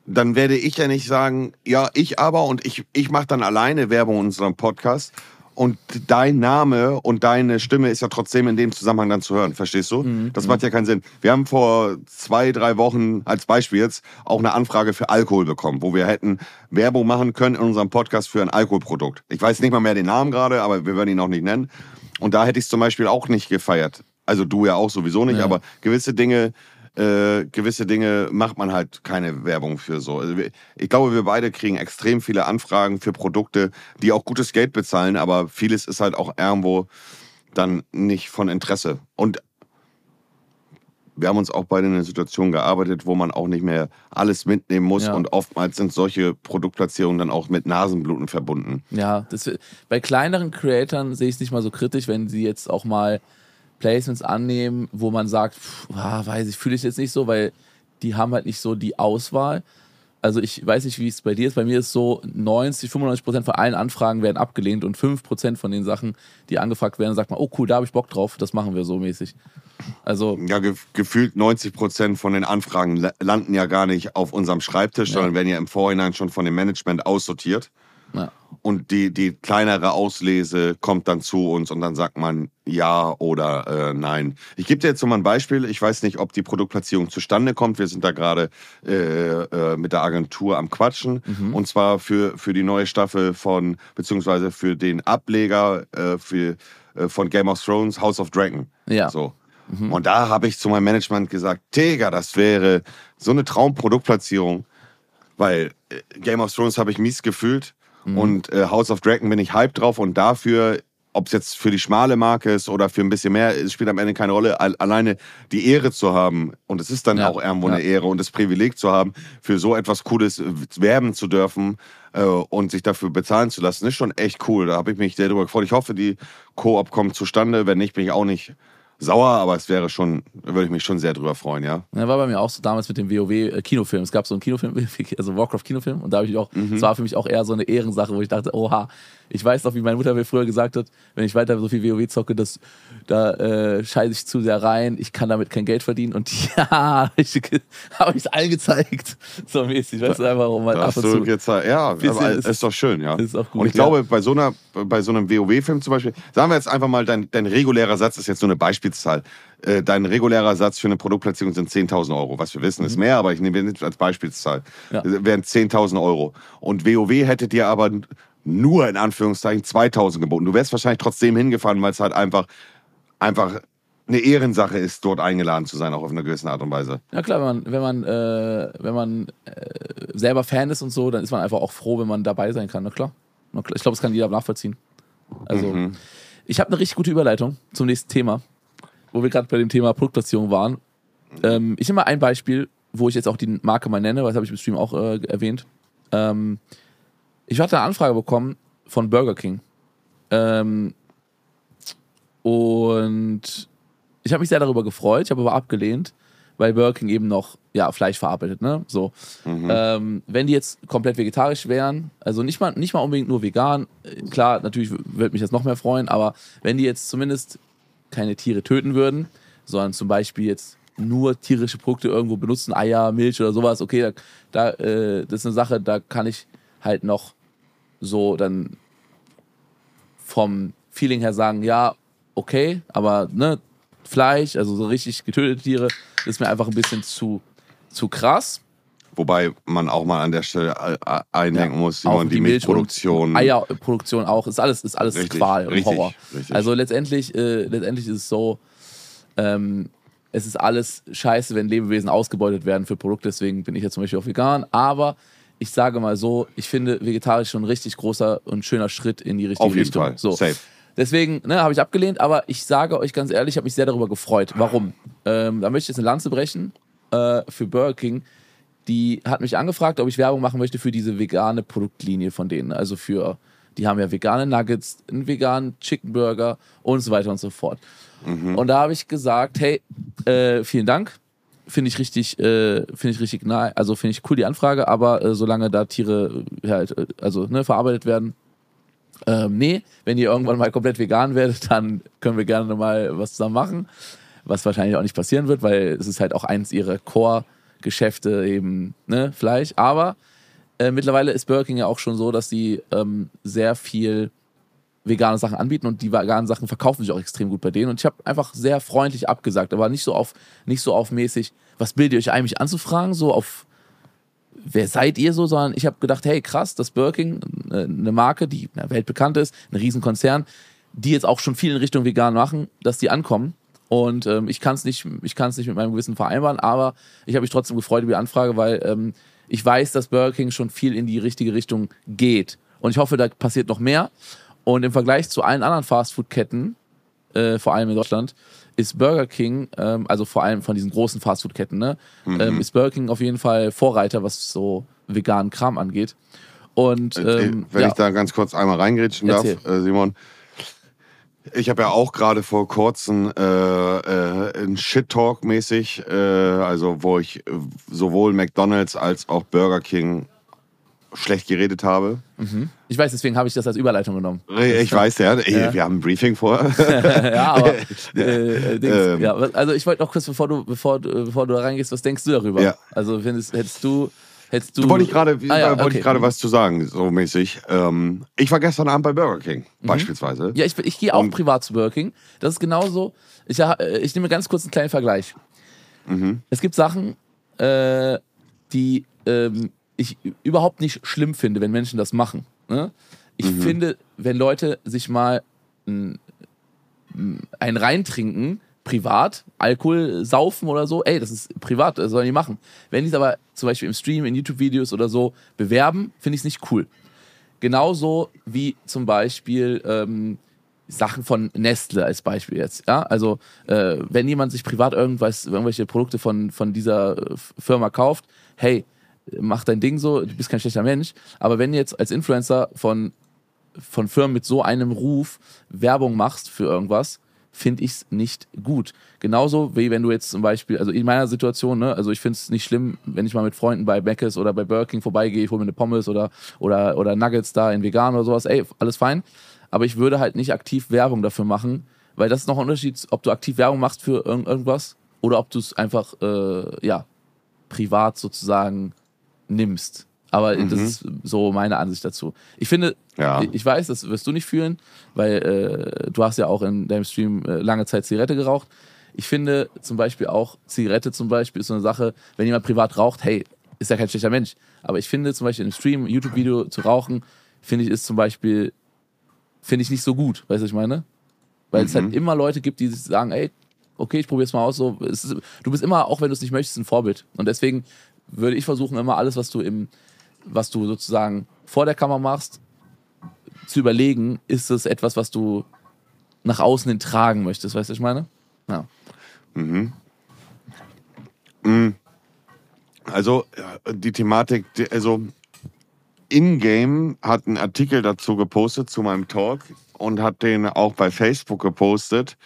[SPEAKER 1] dann werde ich ja nicht sagen, ja, ich aber und ich, ich mache dann alleine Werbung in unserem Podcast und dein Name und deine Stimme ist ja trotzdem in dem Zusammenhang dann zu hören, verstehst du? Mhm. Das macht ja keinen Sinn. Wir haben vor zwei, drei Wochen als Beispiel jetzt auch eine Anfrage für Alkohol bekommen, wo wir hätten Werbung machen können in unserem Podcast für ein Alkoholprodukt. Ich weiß nicht mal mehr den Namen gerade, aber wir werden ihn auch nicht nennen. Und da hätte ich es zum Beispiel auch nicht gefeiert. Also du ja auch sowieso nicht, ja. aber gewisse Dinge äh, gewisse Dinge macht man halt keine Werbung für so. Also ich glaube, wir beide kriegen extrem viele Anfragen für Produkte, die auch gutes Geld bezahlen, aber vieles ist halt auch irgendwo dann nicht von Interesse. Und wir haben uns auch beide in einer Situation gearbeitet, wo man auch nicht mehr alles mitnehmen muss.
[SPEAKER 2] Ja.
[SPEAKER 1] Und oftmals sind solche Produktplatzierungen dann auch mit Nasenbluten verbunden.
[SPEAKER 2] Ja, das, bei kleineren Creatoren sehe ich es nicht mal so kritisch, wenn sie jetzt auch mal Placements annehmen, wo man sagt, pff, ah, weiß ich, fühle ich jetzt nicht so, weil die haben halt nicht so die Auswahl. Also ich weiß nicht, wie es bei dir ist. Bei mir ist so 90, 95 Prozent von allen Anfragen werden abgelehnt und 5 Prozent von den Sachen, die angefragt werden, sagt man, oh cool, da habe ich Bock drauf, das machen wir so mäßig. Also
[SPEAKER 1] Ja, ge gefühlt 90 Prozent von den Anfragen la- landen ja gar nicht auf unserem Schreibtisch,
[SPEAKER 2] Ja.
[SPEAKER 1] sondern werden ja im Vorhinein schon von dem Management aussortiert. Und die, die kleinere Auslese kommt dann zu uns und dann sagt man ja oder äh, nein. Ich gebe dir jetzt mal ein Beispiel. Ich weiß nicht, ob die Produktplatzierung zustande kommt. Wir sind da gerade äh, äh, mit der Agentur am Quatschen. Und zwar für, für die neue Staffel von, beziehungsweise für den Ableger äh, für, äh, von Game of Thrones, House of Dragon.
[SPEAKER 2] Ja.
[SPEAKER 1] So. Und da habe ich zu meinem Management gesagt, Digga, das wäre so eine Traumproduktplatzierung, weil äh, Game of Thrones habe ich mies gefühlt und äh, House of Dragon bin ich hype drauf und dafür, ob es jetzt für die schmale Marke ist oder für ein bisschen mehr, es spielt am Ende keine Rolle. Al- Alleine die Ehre zu haben und es ist dann
[SPEAKER 2] Ja,
[SPEAKER 1] auch irgendwo
[SPEAKER 2] ja.
[SPEAKER 1] eine Ehre und das Privileg zu haben, für so etwas Cooles äh, werben zu dürfen äh, und sich dafür bezahlen zu lassen, ist schon echt cool. Da habe ich mich sehr drüber gefreut. Ich hoffe, die Koop kommt zustande. Wenn nicht, bin ich auch nicht sauer, aber es wäre schon, würde ich mich schon sehr drüber freuen, ja.
[SPEAKER 2] Ja, war bei mir auch so damals mit dem WoW-Kinofilm. Es gab so einen Kinofilm, also Warcraft-Kinofilm, und da habe ich auch, es war für mich auch eher so eine Ehrensache, wo ich dachte, oha, ich weiß noch, wie meine Mutter mir früher gesagt hat, wenn ich weiter so viel WoW zocke, das, da äh, scheiße ich zu sehr rein, ich kann damit kein Geld verdienen. Und ja, ich habe ich es allen gezeigt. So mäßig, weißt du, einfach um
[SPEAKER 1] Da
[SPEAKER 2] ab und zu.
[SPEAKER 1] jetzt, ja, aber
[SPEAKER 2] ist-
[SPEAKER 1] ist, doch schön, ja.
[SPEAKER 2] ist auch gut,
[SPEAKER 1] und ich
[SPEAKER 2] ja.
[SPEAKER 1] glaube, bei so einer, bei so einem WoW-Film zum Beispiel, sagen wir jetzt einfach mal, dein, dein regulärer Satz ist jetzt nur eine Beispielszahl. Äh, Dein regulärer Satz für eine Produktplatzierung sind 10.000 Euro. Was wir wissen, ist mehr, aber ich nehme jetzt als Beispielszahl.
[SPEAKER 2] Mhm. Ja.
[SPEAKER 1] Das wären 10.000 Euro. Und WoW hätte dir aber nur in Anführungszeichen 2.000 geboten. Du wärst wahrscheinlich trotzdem hingefahren, weil es halt einfach, einfach eine Ehrensache ist, dort eingeladen zu sein, auch auf eine gewisse Art und Weise.
[SPEAKER 2] Ja klar, wenn man, wenn man, äh, wenn man äh, selber Fan ist und so, dann ist man einfach auch froh, wenn man dabei sein kann. Na klar. Na klar. Ich glaube, das kann jeder nachvollziehen. Also,
[SPEAKER 1] Mhm.
[SPEAKER 2] ich habe eine richtig gute Überleitung zum nächsten Thema, wo wir gerade bei dem Thema Produktplatzierung waren. Ähm, ich nehme mal ein Beispiel, wo ich jetzt auch die Marke mal nenne, weil das habe ich im Stream auch äh, erwähnt. Ähm, ich hatte eine Anfrage bekommen von Burger King. Ähm, und ich habe mich sehr darüber gefreut, ich habe aber abgelehnt, weil Burger King eben noch ja, Fleisch verarbeitet, ne? So. Ähm, wenn die jetzt komplett vegetarisch wären, also nicht mal, nicht mal unbedingt nur vegan, äh, klar, natürlich würde mich das noch mehr freuen, aber wenn die jetzt zumindest keine Tiere töten würden, sondern zum Beispiel jetzt nur tierische Produkte irgendwo benutzen, Eier, Milch oder sowas, okay, da, da äh, das ist eine Sache, da kann ich halt noch so dann vom Feeling her sagen, ja, okay, aber ne, Fleisch, also so richtig getötete Tiere, ist mir einfach ein bisschen zu, zu krass.
[SPEAKER 1] Wobei man auch mal an der Stelle äh, eindenken muss, Simon, die,
[SPEAKER 2] Milch-
[SPEAKER 1] Milchproduktion.
[SPEAKER 2] Eierproduktion auch, ist alles, ist alles
[SPEAKER 1] Richtig,
[SPEAKER 2] Qual und
[SPEAKER 1] richtig,
[SPEAKER 2] Horror.
[SPEAKER 1] richtig.
[SPEAKER 2] Also letztendlich, äh, letztendlich ist es so, ähm, es ist alles scheiße, wenn Lebewesen ausgebeutet werden für Produkte, deswegen bin ich jetzt zum Beispiel auch vegan, aber ich sage mal so, ich finde vegetarisch schon ein richtig großer und schöner Schritt in die richtige
[SPEAKER 1] Auf jeden
[SPEAKER 2] Richtung.
[SPEAKER 1] Fall,
[SPEAKER 2] So.
[SPEAKER 1] safe.
[SPEAKER 2] Deswegen ne, habe ich abgelehnt, aber ich sage euch ganz ehrlich, ich habe mich sehr darüber gefreut. Warum? Ähm, da möchte ich jetzt eine Lanze brechen äh, für Burger King. Die hat mich angefragt, ob ich Werbung machen möchte für diese vegane Produktlinie von denen. Also für, die haben ja vegane Nuggets, einen veganen Chicken Burger und so weiter und so fort. Und da habe ich gesagt, hey, äh, vielen Dank. Finde ich richtig, äh, finde ich richtig nahe, also finde ich cool die Anfrage, aber äh, solange da Tiere äh, halt, äh, also ne, verarbeitet werden, ähm, nee, wenn ihr irgendwann mal komplett vegan werdet, dann können wir gerne mal was zusammen machen. Was wahrscheinlich auch nicht passieren wird, weil es ist halt auch eins ihrer Core-Geschäfte, eben ne, Fleisch. Aber äh, mittlerweile ist Burger King ja auch schon so, dass sie ähm, sehr viel vegane Sachen anbieten und die veganen Sachen verkaufen sich auch extrem gut bei denen. Und ich habe einfach sehr freundlich abgesagt, aber nicht so auf, nicht so auf mäßig, was bildet ihr euch ein, mich anzufragen, so auf wer seid ihr so, sondern ich habe gedacht, hey krass, das Burger King, äh, eine Marke, die weltbekannt ist, ein Riesenkonzern, die jetzt auch schon viel in Richtung vegan machen, dass die ankommen. Und ähm, ich kann es nicht, ich kann nicht mit meinem Gewissen vereinbaren, aber ich habe mich trotzdem gefreut über die Anfrage, weil ähm, ich weiß, dass Burger schon viel in die richtige Richtung geht. Und ich hoffe, da passiert noch mehr. Und im Vergleich zu allen anderen Fastfood-Ketten, äh, vor allem in Deutschland, ist Burger King, ähm, also vor allem von diesen großen Fastfood-Ketten, ne, ähm, ist Burger King auf jeden Fall Vorreiter, was so veganen Kram angeht. Und
[SPEAKER 1] Äh,
[SPEAKER 2] ähm,
[SPEAKER 1] Wenn
[SPEAKER 2] ja,
[SPEAKER 1] ich da ganz kurz einmal reingrätschen darf, äh, Simon. Ich habe ja auch gerade vor kurzem äh, äh, ein Shit-Talk mäßig, äh, also wo ich sowohl McDonalds als auch Burger King schlecht geredet habe.
[SPEAKER 2] ich weiß, deswegen habe ich das als Überleitung genommen.
[SPEAKER 1] Ich weiß ja, ich,
[SPEAKER 2] Ja.
[SPEAKER 1] wir haben ein Briefing vor.
[SPEAKER 2] ja, aber äh, äh,
[SPEAKER 1] Ähm.
[SPEAKER 2] ja, also ich wollte noch kurz, bevor du, bevor, du- bevor du da reingehst, was denkst du darüber?
[SPEAKER 1] Ja.
[SPEAKER 2] Also findest, hättest du, hättest du.
[SPEAKER 1] Da wollte ich gerade
[SPEAKER 2] Ah, ja,
[SPEAKER 1] wollte
[SPEAKER 2] okay.
[SPEAKER 1] ich gerade was zu sagen, so mäßig. Ähm, ich war gestern Abend bei Burger King, beispielsweise.
[SPEAKER 2] Mhm. Ja, ich, ich gehe auch
[SPEAKER 1] Und-
[SPEAKER 2] privat zu Burger King. Das ist genauso. Ich, äh, ich nehme ganz kurz einen kleinen Vergleich.
[SPEAKER 1] Mhm.
[SPEAKER 2] Es gibt Sachen, äh, die ähm, ich überhaupt nicht schlimm finde, wenn Menschen das machen. Ne? Ich
[SPEAKER 1] Mhm.
[SPEAKER 2] finde, wenn Leute sich mal ein, ein reintrinken, privat, Alkohol saufen oder so, ey, das ist privat, das sollen die machen. Wenn die es aber zum Beispiel im Stream, in YouTube-Videos oder so bewerben, finde ich es nicht cool. Genauso wie zum Beispiel ähm, Sachen von Nestle als Beispiel jetzt. Ja? Also äh, wenn jemand sich privat irgendwas, irgendwelche Produkte von, von dieser äh, Firma kauft, hey, mach dein Ding so, du bist kein schlechter Mensch. Aber wenn du jetzt als Influencer von, von Firmen mit so einem Ruf Werbung machst für irgendwas, finde ich es nicht gut. Genauso wie wenn du jetzt zum Beispiel, also in meiner Situation, ne, also ich finde es nicht schlimm, wenn ich mal mit Freunden bei Mc's oder bei Burger vorbeigehe, ich hole mir eine Pommes oder, oder, oder Nuggets da in vegan oder sowas, ey, alles fein. Aber ich würde halt nicht aktiv Werbung dafür machen, weil das ist noch ein Unterschied, ob du aktiv Werbung machst für irgend, irgendwas oder ob du es einfach, äh, ja, privat sozusagen nimmst. Aber das ist so meine Ansicht dazu. Ich finde,
[SPEAKER 1] Ja.
[SPEAKER 2] ich weiß, das wirst du nicht fühlen, weil äh, du hast ja auch in deinem Stream äh, lange Zeit Zigarette geraucht. Ich finde zum Beispiel auch, Zigarette zum Beispiel ist so eine Sache, wenn jemand privat raucht, hey, ist ja kein schlechter Mensch. Aber ich finde zum Beispiel im Stream, YouTube-Video zu rauchen, finde ich ist zum Beispiel, finde ich nicht so gut. Weißt du, was ich meine? Weil es halt immer Leute gibt, die sagen, ey, okay, ich probiere es mal aus. So, ist, du bist immer, auch wenn du es nicht möchtest, ein Vorbild. Und deswegen würde ich versuchen, immer alles, was du im, was du sozusagen vor der Kamera machst, zu überlegen, ist es etwas, was du nach außen hin tragen möchtest, weißt du, was ich meine? Ja.
[SPEAKER 1] Also äh, die Thematik, also InGame hat einen Artikel dazu gepostet zu meinem Talk und hat den auch bei Facebook gepostet.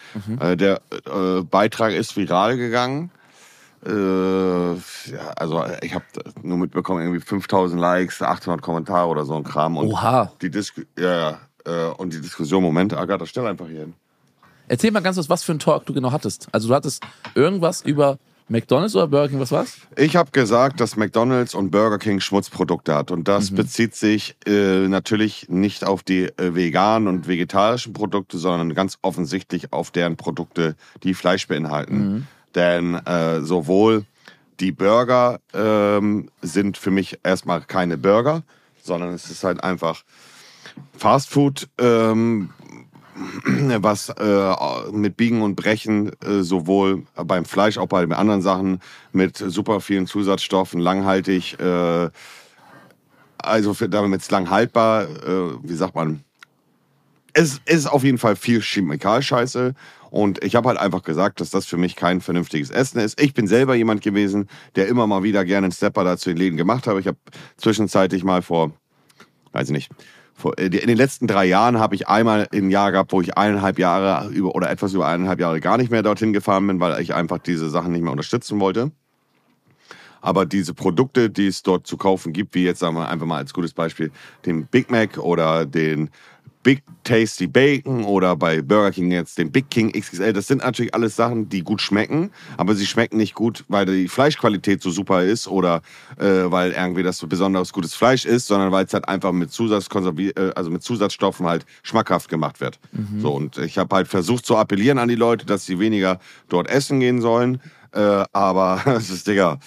[SPEAKER 1] Äh, der äh, Beitrag ist viral gegangen. Äh, ja, also ich habe nur mitbekommen, irgendwie 5000 Likes, 800 Kommentare oder so ein Kram. Und
[SPEAKER 2] Oha.
[SPEAKER 1] die Disku ja, ja, äh, und die Diskussion, Moment, Agatha, stell einfach hier hin.
[SPEAKER 2] Erzähl mal ganz kurz, was für ein Talk du genau hattest. Also du hattest irgendwas über McDonalds oder Burger King, was war's?
[SPEAKER 1] Ich habe gesagt, dass McDonald's und Burger King Schmutzprodukte hat. Und das bezieht sich äh, natürlich nicht auf die äh, veganen und vegetarischen Produkte, sondern ganz offensichtlich auf deren Produkte, die Fleisch beinhalten. Denn äh, sowohl die Burger ähm, sind für mich erstmal keine Burger, sondern es ist halt einfach Fastfood, ähm, was äh, mit Biegen und Brechen äh, sowohl beim Fleisch, auch bei den anderen Sachen mit super vielen Zusatzstoffen, langhaltig, äh, also damit es lang haltbar, äh, wie sagt man, es ist auf jeden Fall viel Chemikalscheiße. Und ich habe halt einfach gesagt, dass das für mich kein vernünftiges Essen ist. Ich bin selber jemand gewesen, der immer mal wieder gerne einen Stepper dazu in Läden gemacht habe. Ich habe zwischenzeitlich mal vor, weiß ich nicht, äh, in den letzten drei Jahren habe ich einmal ein Jahr gehabt, wo ich eineinhalb Jahre über oder etwas über eineinhalb Jahre gar nicht mehr dorthin gefahren bin, weil ich einfach diese Sachen nicht mehr unterstützen wollte. Aber diese Produkte, die es dort zu kaufen gibt, wie jetzt sagen wir einfach mal als gutes Beispiel den Big Mac oder den Big Tasty Bacon oder bei Burger King jetzt den Big King XXL, das sind natürlich alles Sachen, die gut schmecken, aber sie schmecken nicht gut, weil die Fleischqualität so super ist oder äh, weil irgendwie das so besonders gutes Fleisch ist, sondern weil es halt einfach mit Zusatzkonservi äh, also mit Zusatzstoffen halt schmackhaft gemacht wird. So und ich habe halt versucht zu appellieren an die Leute, dass sie weniger dort essen gehen sollen, äh, aber es ist Digga.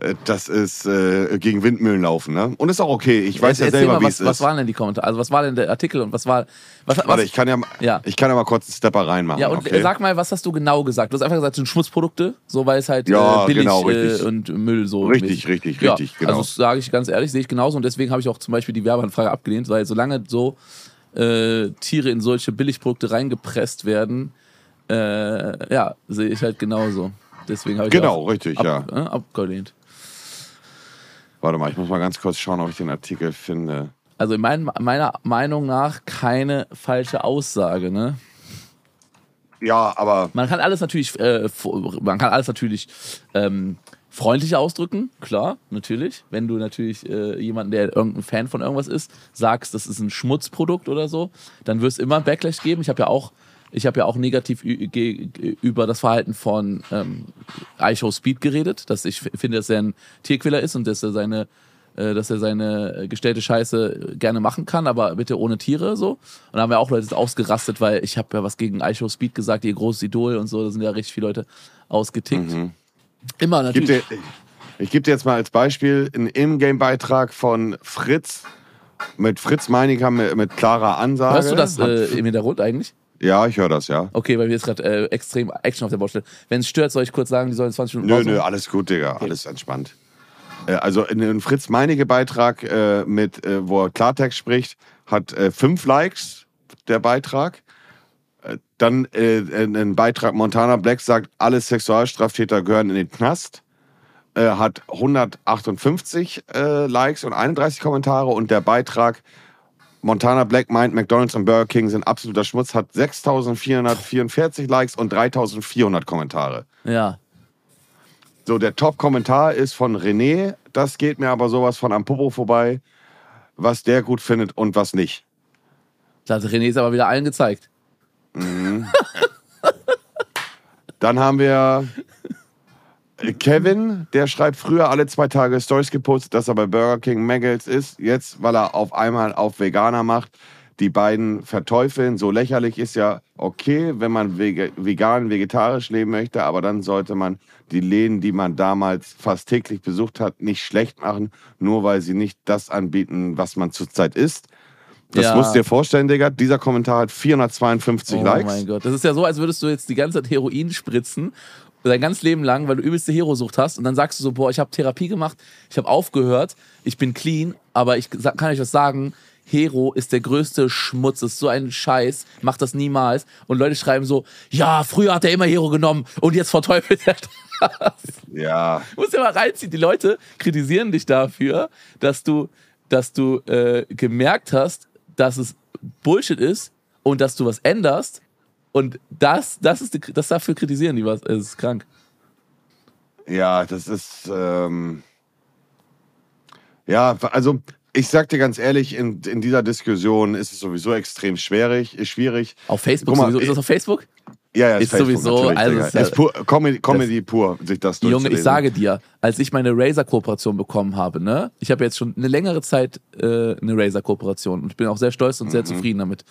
[SPEAKER 1] Äh, Das ist äh, gegen Windmühlen laufen, ne? Und ist auch okay. Ich weiß ja
[SPEAKER 2] Erzähl
[SPEAKER 1] selber, wie
[SPEAKER 2] was,
[SPEAKER 1] es ist.
[SPEAKER 2] was waren denn die Kommentare? Also was war denn der Artikel und was war. Was, was,
[SPEAKER 1] Warte, ich kann ja,
[SPEAKER 2] Ja.
[SPEAKER 1] ich kann ja mal kurz einen Stepper reinmachen.
[SPEAKER 2] ja, und
[SPEAKER 1] okay?
[SPEAKER 2] sag mal, was hast du genau gesagt? Du hast einfach gesagt, es sind Schmutzprodukte, so weil es halt
[SPEAKER 1] Ja,
[SPEAKER 2] äh, billig
[SPEAKER 1] genau,
[SPEAKER 2] äh, und Müll so.
[SPEAKER 1] Richtig,
[SPEAKER 2] mäßig.
[SPEAKER 1] richtig,
[SPEAKER 2] ja,
[SPEAKER 1] richtig, genau.
[SPEAKER 2] Also sage ich ganz ehrlich, sehe ich genauso und deswegen habe ich auch zum Beispiel die Werbeanfrage abgelehnt, weil solange so äh, Tiere in solche Billigprodukte reingepresst werden, Äh, ja, sehe ich halt genauso. Deswegen habe ich
[SPEAKER 1] Genau, richtig,
[SPEAKER 2] ab,
[SPEAKER 1] ja.
[SPEAKER 2] äh, abgelehnt.
[SPEAKER 1] Warte mal, ich muss mal ganz kurz schauen, ob ich den Artikel finde.
[SPEAKER 2] Also in mein, meiner Meinung nach keine falsche Aussage, ne?
[SPEAKER 1] Ja, aber
[SPEAKER 2] Man kann alles natürlich, äh, man kann alles natürlich ähm, freundlich ausdrücken, klar, natürlich. Wenn du natürlich äh, jemanden, der irgendein Fan von irgendwas ist, sagst, das ist ein Schmutzprodukt oder so, dann wirst du immer Backlash geben. Ich habe ja auch, ich habe ja auch negativ über das Verhalten von ähm, iShow Speed geredet, dass ich finde, dass er ein Tierquäler ist und dass er seine äh, dass er seine äh, gestellte Scheiße gerne machen kann, aber bitte ohne Tiere so. Und da haben ja auch Leute ausgerastet, weil ich habe ja was gegen iShow Speed gesagt, ihr großes Idol und so, da sind ja richtig viele Leute ausgetickt. Immer
[SPEAKER 1] ich gebe
[SPEAKER 2] natürlich.
[SPEAKER 1] dir, ich geb dir jetzt mal als Beispiel einen Ingame-Beitrag von Fritz mit Fritz Meininger mit, mit klarer Ansage.
[SPEAKER 2] Hörst du das äh, im Hintergrund eigentlich?
[SPEAKER 1] Ja, ich höre das, ja.
[SPEAKER 2] Okay, weil wir jetzt gerade äh, extrem Action auf der Baustelle. Wenn es stört, soll ich kurz sagen, die sollen 20 Minuten
[SPEAKER 1] Nö,
[SPEAKER 2] Pause
[SPEAKER 1] nö, alles gut, Digga, alles entspannt. Äh, Also in einem Fritz Meinige Beitrag äh, mit, äh, wo er Klartext spricht, hat äh, fünf Likes der Beitrag. Äh, Dann äh, ein Beitrag Montana Black sagt, alle Sexualstraftäter gehören in den Knast. Hat 158 äh, Likes und 31 Kommentare und der Beitrag Montana Black meint, McDonald's und Burger King sind absoluter Schmutz, hat 6444 Likes und 3400 Kommentare.
[SPEAKER 2] Ja.
[SPEAKER 1] So, der Top-Kommentar ist von René. Das geht mir aber sowas von am Popo vorbei, was der gut findet und was nicht.
[SPEAKER 2] Das hat René ist aber wieder allen gezeigt.
[SPEAKER 1] Dann haben wir Kevin, der schreibt früher alle zwei Tage Stories gepostet, dass er bei Burger King Maggles ist. Jetzt, weil er auf einmal auf Veganer macht, die beiden verteufeln. So lächerlich ist ja okay, wenn man vegan, vegetarisch leben möchte, aber dann sollte man die Läden, die man damals fast täglich besucht hat, nicht schlecht machen, nur weil sie nicht das anbieten, was man zurzeit isst. Das
[SPEAKER 2] Ja.
[SPEAKER 1] musst du dir vorstellen, Digga. Dieser Kommentar hat 452
[SPEAKER 2] Oh
[SPEAKER 1] Likes.
[SPEAKER 2] mein Gott. Das ist ja so, als würdest du jetzt die ganze Zeit Heroin spritzen, dein ganzes Leben lang, weil du übelste Herosucht hast und dann sagst du so, boah, ich habe Therapie gemacht, ich habe aufgehört, ich bin clean, aber ich kann euch was sagen, Hero ist der größte Schmutz, ist so ein Scheiß, macht das niemals. Und Leute schreiben so, ja, früher hat er immer Hero genommen und jetzt verteufelt er das.
[SPEAKER 1] Ja,
[SPEAKER 2] Du musst ja mal reinziehen. Die Leute kritisieren dich dafür, dass du, dass du äh, gemerkt hast, dass es Bullshit ist und dass du was änderst. Und das, das ist, das dafür kritisieren die was. Es ist krank.
[SPEAKER 1] Ja, das ist. Ähm ja, also ich sag dir ganz ehrlich, in, in dieser Diskussion ist es sowieso extrem schwierig, ist schwierig.
[SPEAKER 2] Auf Facebook
[SPEAKER 1] mal,
[SPEAKER 2] sowieso. Ist das auf Facebook?
[SPEAKER 1] Ja, ja,
[SPEAKER 2] Ist sowieso,
[SPEAKER 1] natürlich,
[SPEAKER 2] also ist ja-
[SPEAKER 1] ist pur, Comedy, Comedy pur, sich das
[SPEAKER 2] Junge, ich sage dir, als ich meine Razer-Kooperation bekommen habe, ne, ich habe jetzt schon eine längere Zeit äh, eine Razer-Kooperation und ich bin auch sehr stolz und sehr zufrieden damit.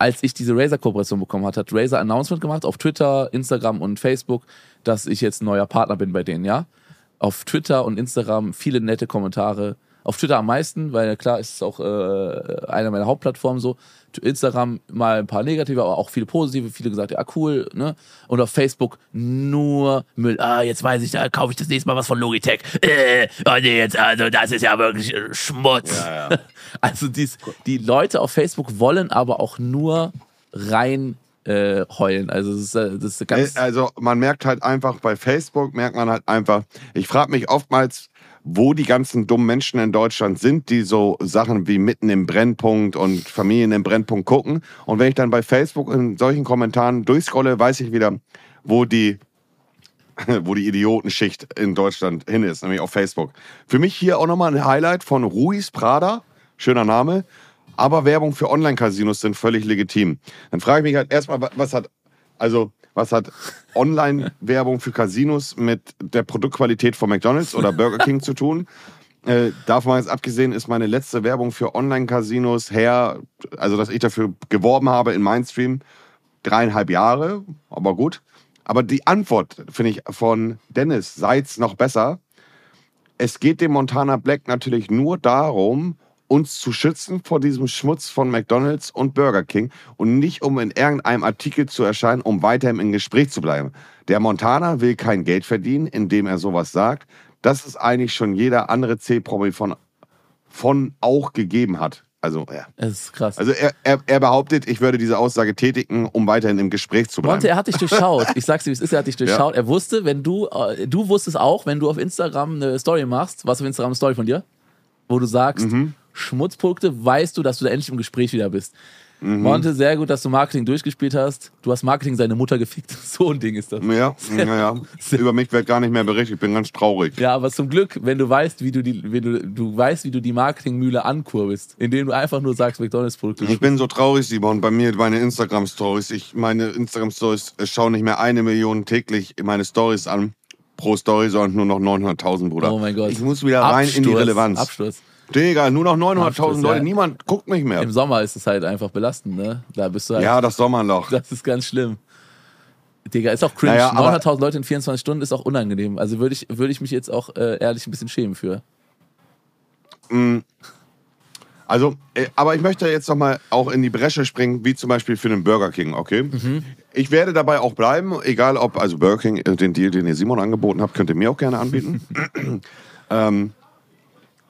[SPEAKER 2] Als ich diese Razer-Kooperation bekommen hatte, hat Razer Announcement gemacht auf Twitter, Instagram und Facebook, dass ich jetzt neuer Partner bin bei denen, ja. Auf Twitter und Instagram viele nette Kommentare. Auf Twitter am meisten, weil klar ist es auch äh, eine meiner Hauptplattformen so. Instagram mal ein paar negative, aber auch viele positive, viele gesagt, ja cool, ne? Und auf Facebook nur Müll. Ah, jetzt weiß ich, da kaufe ich das nächste Mal was von Logitech. Äh, oh nee, jetzt, also das ist ja wirklich äh, Schmutz.
[SPEAKER 1] Ja, ja.
[SPEAKER 2] Also dies, die Leute auf Facebook wollen aber auch nur rein äh, heulen. Also das ist, äh, das ist ganz.
[SPEAKER 1] Äh, Also man merkt halt einfach bei Facebook, merkt man halt einfach, ich frage mich oftmals, wo die ganzen dummen Menschen in Deutschland sind, die so Sachen wie mitten im Brennpunkt und Familien im Brennpunkt gucken. Und wenn ich dann bei Facebook in solchen Kommentaren durchscrolle, weiß ich wieder, wo die wo die Idiotenschicht in Deutschland hin ist, nämlich auf Facebook. Für mich hier auch nochmal ein Highlight von Ruiz Prada, schöner Name, aber Werbung für Online-Casinos sind völlig legitim. Dann frage ich mich halt erstmal, wa- was hat, also, was hat Online-Werbung für Casinos mit der Produktqualität von McDonalds oder Burger King zu tun? Äh, davon jetzt abgesehen ist meine letzte Werbung für Online-Casinos her, also dass ich dafür geworben habe in Mainstream, dreieinhalb Jahre, aber gut. Aber die Antwort, finde ich, von Dennis Seitz noch besser. Es geht dem Montana Black natürlich nur darum, uns zu schützen vor diesem Schmutz von McDonalds und Burger King und nicht um in irgendeinem Artikel zu erscheinen, um weiterhin im Gespräch zu bleiben. Der Montana will kein Geld verdienen, indem er sowas sagt. Das ist eigentlich schon jeder andere C-Promi von, von auch gegeben hat. Also, ja.
[SPEAKER 2] Das ist krass.
[SPEAKER 1] Also er, er, er behauptet, ich würde diese Aussage tätigen, um weiterhin im Gespräch zu bleiben.
[SPEAKER 2] Monte, er hat dich durchschaut. Ich sag's dir, wie es ist, er hat dich durchschaut. Er wusste, wenn du, äh, du wusstest auch, wenn du auf Instagram eine Story machst, was auf Instagram eine Story von dir, wo du sagst,
[SPEAKER 1] Mhm.
[SPEAKER 2] Schmutzprodukte, weißt du, dass du da endlich im Gespräch wieder bist.
[SPEAKER 1] Mhm.
[SPEAKER 2] Monte, sehr gut, dass du Marketing durchgespielt hast. Du hast Marketing seine Mutter gefickt. So ein Ding ist das.
[SPEAKER 1] Ja, ja, ja. Über mich wird gar nicht mehr berichtet. Ich bin ganz traurig.
[SPEAKER 2] Ja, aber zum Glück, wenn du weißt, wie du die, wenn du, du weißt, wie du die Marketingmühle ankurbelst, indem du einfach nur sagst, McDonalds-Produkte.
[SPEAKER 1] Ich bin so traurig, Simon. Bei mir meine Instagram-Stories. Ich meine Instagram-Stories schauen nicht mehr eine Million täglich meine Stories an pro Story, sondern nur noch 900.000, Bruder.
[SPEAKER 2] Oh mein Gott.
[SPEAKER 1] Ich muss wieder rein in die
[SPEAKER 2] Absturz,
[SPEAKER 1] Relevanz.
[SPEAKER 2] Absturz.
[SPEAKER 1] Digga, nur noch 900.000
[SPEAKER 2] Absturz,
[SPEAKER 1] Leute.
[SPEAKER 2] ja.
[SPEAKER 1] Niemand guckt mich mehr.
[SPEAKER 2] Im Sommer ist es halt einfach belastend, ne? Da bist du halt.
[SPEAKER 1] Ja, das Sommerloch.
[SPEAKER 2] Das ist ganz schlimm. Digga, ist auch cringe.
[SPEAKER 1] Naja, aber-
[SPEAKER 2] 900.000 Leute in 24 Stunden ist auch unangenehm. Also würde ich, würde ich mich jetzt auch äh, ehrlich ein bisschen schämen für.
[SPEAKER 1] Also, äh, aber ich möchte jetzt noch mal auch in die Bresche springen, wie zum Beispiel für den Burger King, okay?
[SPEAKER 2] Mhm.
[SPEAKER 1] Ich werde dabei auch bleiben, egal ob, also Burger King, äh, den Deal, den ihr Simon angeboten habt, könnt ihr mir auch gerne anbieten. ähm,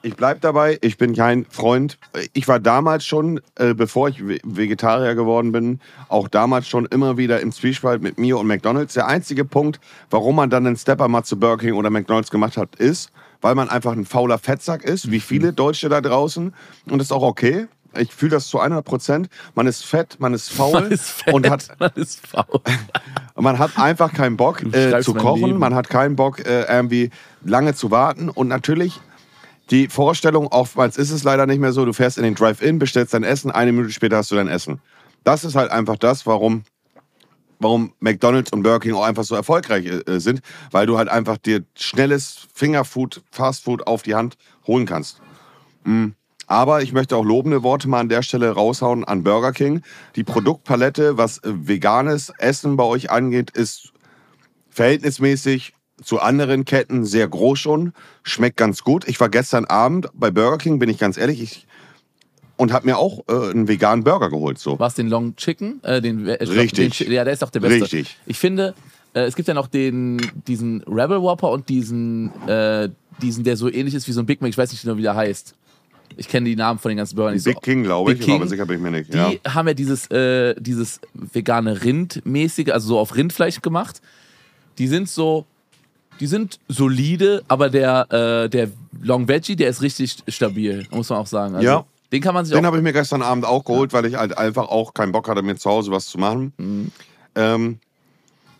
[SPEAKER 1] ich bleibe dabei, ich bin kein Freund. Ich war damals schon, äh, bevor ich Ve- Vegetarier geworden bin, auch damals schon immer wieder im Zwiespalt mit mir und McDonalds. Der einzige Punkt, warum man dann einen Stepper mal zu Burger King oder McDonalds gemacht hat, ist, weil man einfach ein fauler Fettsack ist, wie viele Deutsche da draußen. Und das ist auch okay. Ich fühle das zu 100 Prozent. Man ist fett, man ist faul
[SPEAKER 2] Man ist fett,
[SPEAKER 1] und hat
[SPEAKER 2] man ist faul.
[SPEAKER 1] man hat einfach keinen Bock äh, zu kochen, man hat keinen Bock äh, irgendwie lange zu warten und natürlich die Vorstellung, oftmals ist es leider nicht mehr so, du fährst in den Drive-In, bestellst dein Essen, eine Minute später hast du dein Essen. Das ist halt einfach das, warum, warum McDonalds und Burger King auch einfach so erfolgreich äh, sind, weil du halt einfach dir schnelles Fingerfood, Fastfood auf die Hand holen kannst. Mm. Aber ich möchte auch lobende Worte mal an der Stelle raushauen an Burger King. Die Produktpalette, was äh, veganes Essen bei euch angeht, ist verhältnismäßig zu anderen Ketten sehr groß schon. Schmeckt ganz gut. Ich war gestern Abend bei Burger King, bin ich ganz ehrlich, ich, und habe mir auch äh, einen veganen Burger geholt. So.
[SPEAKER 2] Was den Long Chicken? Äh, den, äh,
[SPEAKER 1] Richtig.
[SPEAKER 2] Den, ja, der ist auch der beste.
[SPEAKER 1] Richtig.
[SPEAKER 2] Ich finde, äh, es gibt ja noch den, diesen Rebel Whopper und diesen, äh, diesen, der so ähnlich ist wie so ein Big Mac. Ich weiß nicht genau, wie der heißt. Ich kenne die Namen von den ganzen Burgern nicht
[SPEAKER 1] Big
[SPEAKER 2] so.
[SPEAKER 1] King, glaube ich,
[SPEAKER 2] King.
[SPEAKER 1] aber sicher bin ich mir nicht.
[SPEAKER 2] Die
[SPEAKER 1] Ja.
[SPEAKER 2] haben ja dieses, äh, dieses vegane Rindmäßige, also so auf Rindfleisch gemacht. Die sind so, die sind solide, aber der, äh, der Long Veggie, der ist richtig stabil, muss man auch sagen. Also,
[SPEAKER 1] Ja.
[SPEAKER 2] Den kann man sich
[SPEAKER 1] Den habe ich mir gestern Abend auch geholt, weil ich halt einfach auch keinen Bock hatte, mir zu Hause was zu machen.
[SPEAKER 2] Mhm.
[SPEAKER 1] Ähm,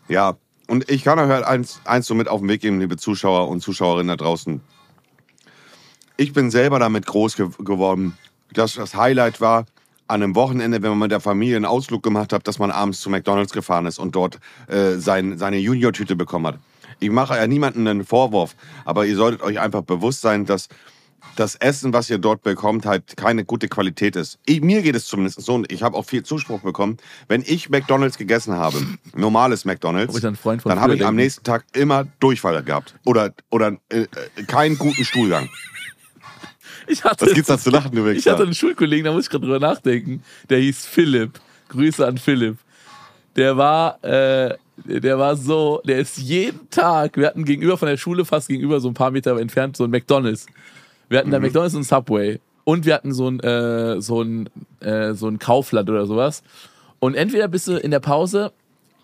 [SPEAKER 1] ja, und ich kann euch halt eins, eins so mit auf den Weg geben, liebe Zuschauer und Zuschauerinnen da draußen. Ich bin selber damit groß ge geworden, dass das Highlight war, an einem Wochenende, wenn man mit der Familie einen Ausflug gemacht hat, dass man abends zu McDonalds gefahren ist und dort äh, sein, seine Junior-Tüte bekommen hat. Ich mache ja niemandem einen Vorwurf, aber ihr solltet euch einfach bewusst sein, dass das Essen, was ihr dort bekommt, halt keine gute Qualität ist. Ich, mir geht es zumindest so und ich habe auch viel Zuspruch bekommen. Wenn ich McDonalds gegessen habe, normales McDonalds,
[SPEAKER 2] von
[SPEAKER 1] dann habe ich am nächsten Tag immer Durchfall gehabt. Oder, oder äh, äh, keinen guten Stuhlgang.
[SPEAKER 2] Ich hatte,
[SPEAKER 1] Was gibt's da zu lachen, du
[SPEAKER 2] ich hatte einen Schulkollegen, da muss ich gerade drüber nachdenken. Der hieß Philipp. Grüße an Philipp. Der war, äh, der war so, der ist jeden Tag, wir hatten gegenüber von der Schule, fast gegenüber, so ein paar Meter entfernt, so ein McDonalds. Wir hatten da
[SPEAKER 1] Mhm.
[SPEAKER 2] McDonalds und Subway. Und wir hatten so ein, äh, so ein, äh, so ein Kaufland oder sowas. Und entweder bist du in der Pause,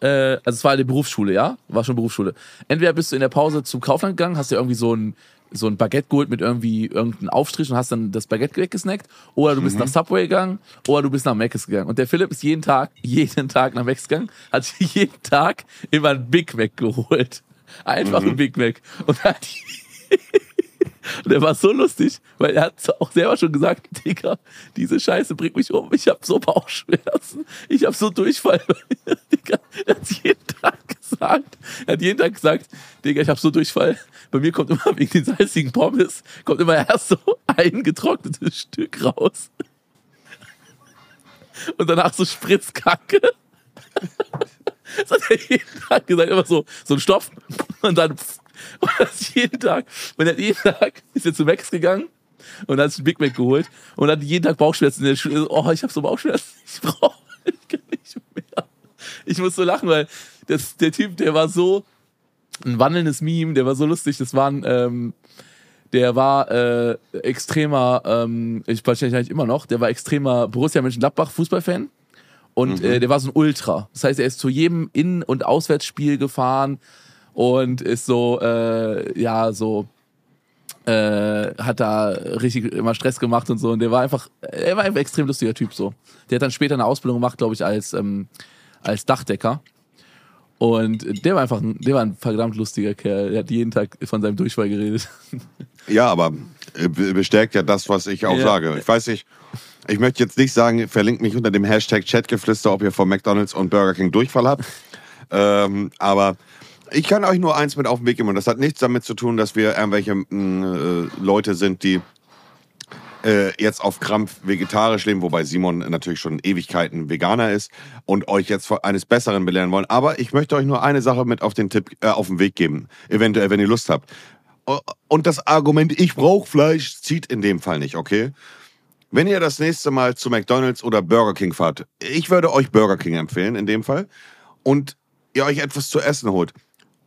[SPEAKER 2] äh, also es war eine Berufsschule, ja? War schon Berufsschule. Entweder bist du in der Pause zum Kaufland gegangen, hast dir irgendwie so ein, so ein Baguette geholt mit irgendwie irgendeinem Aufstrich und hast dann das Baguette weggesnackt. Oder du bist
[SPEAKER 1] Mhm.
[SPEAKER 2] nach Subway gegangen, oder du bist nach Mc's gegangen. Und der Philipp ist jeden Tag, jeden Tag nach Mc's gegangen, hat sich jeden Tag immer ein Big Mac geholt. Einfach
[SPEAKER 1] Mhm.
[SPEAKER 2] ein Big Mac. Und hat und der war so lustig, weil er hat auch selber schon gesagt, Digga, diese Scheiße bringt mich um. Ich habe so Bauchschmerzen. Ich habe so Durchfall. Digga, er hat jeden Tag gesagt. Er hat jeden Tag gesagt, Digga, ich habe so Durchfall. Bei mir kommt immer wegen den salzigen Pommes, kommt immer erst so ein getrocknetes Stück raus. Und danach so Spritzkacke. Das hat er jeden Tag gesagt, immer so, so ein Stoff und dann pff. und das jeden Tag. Und er hat jeden Tag ist er zu Max gegangen und hat sich ein Big Mac geholt und hat jeden Tag Bauchschmerzen in der Schule. Oh, ich habe so Bauchschmerzen. Ich brauche, ich kann nicht mehr. Ich muss so lachen, weil das, der Typ, der war so ein wandelndes Meme, der war so lustig. Das waren, ähm, der war äh, extremer, ähm, ich wahrscheinlich immer noch, der war extremer Borussia Mönchengladbach Fußballfan und äh, der war so ein Ultra. Das heißt, er ist zu jedem In- und Auswärtsspiel gefahren und ist so, äh, ja, so äh, hat da richtig immer Stress gemacht und so. Und der war einfach, er war einfach ein extrem lustiger Typ so. Der hat dann später eine Ausbildung gemacht, glaube ich, als, ähm, als Dachdecker. Und der war einfach, ein, der war ein verdammt lustiger Kerl. Der hat jeden Tag von seinem Durchfall geredet.
[SPEAKER 1] Ja, aber äh, be- bestärkt ja das, was ich auch
[SPEAKER 2] Ja.
[SPEAKER 1] sage. Ich weiß nicht, ich möchte jetzt nicht sagen, verlinkt mich unter dem Hashtag Chatgeflüster, ob ihr von McDonalds und Burger King Durchfall habt. ähm, aber ich kann euch nur eins mit auf den Weg geben und das hat nichts damit zu tun, dass wir irgendwelche mh, äh, Leute sind, die äh, jetzt auf Krampf vegetarisch leben, wobei Simon natürlich schon Ewigkeiten Veganer ist und euch jetzt eines Besseren belehren wollen. Aber ich möchte euch nur eine Sache mit auf den Tipp, äh, auf den Weg geben, eventuell, wenn ihr Lust habt. Und das Argument, ich brauche Fleisch, zieht in dem Fall nicht, okay? Wenn ihr das nächste Mal zu McDonald's oder Burger King fahrt, ich würde euch Burger King empfehlen in dem Fall, und ihr euch etwas zu essen holt,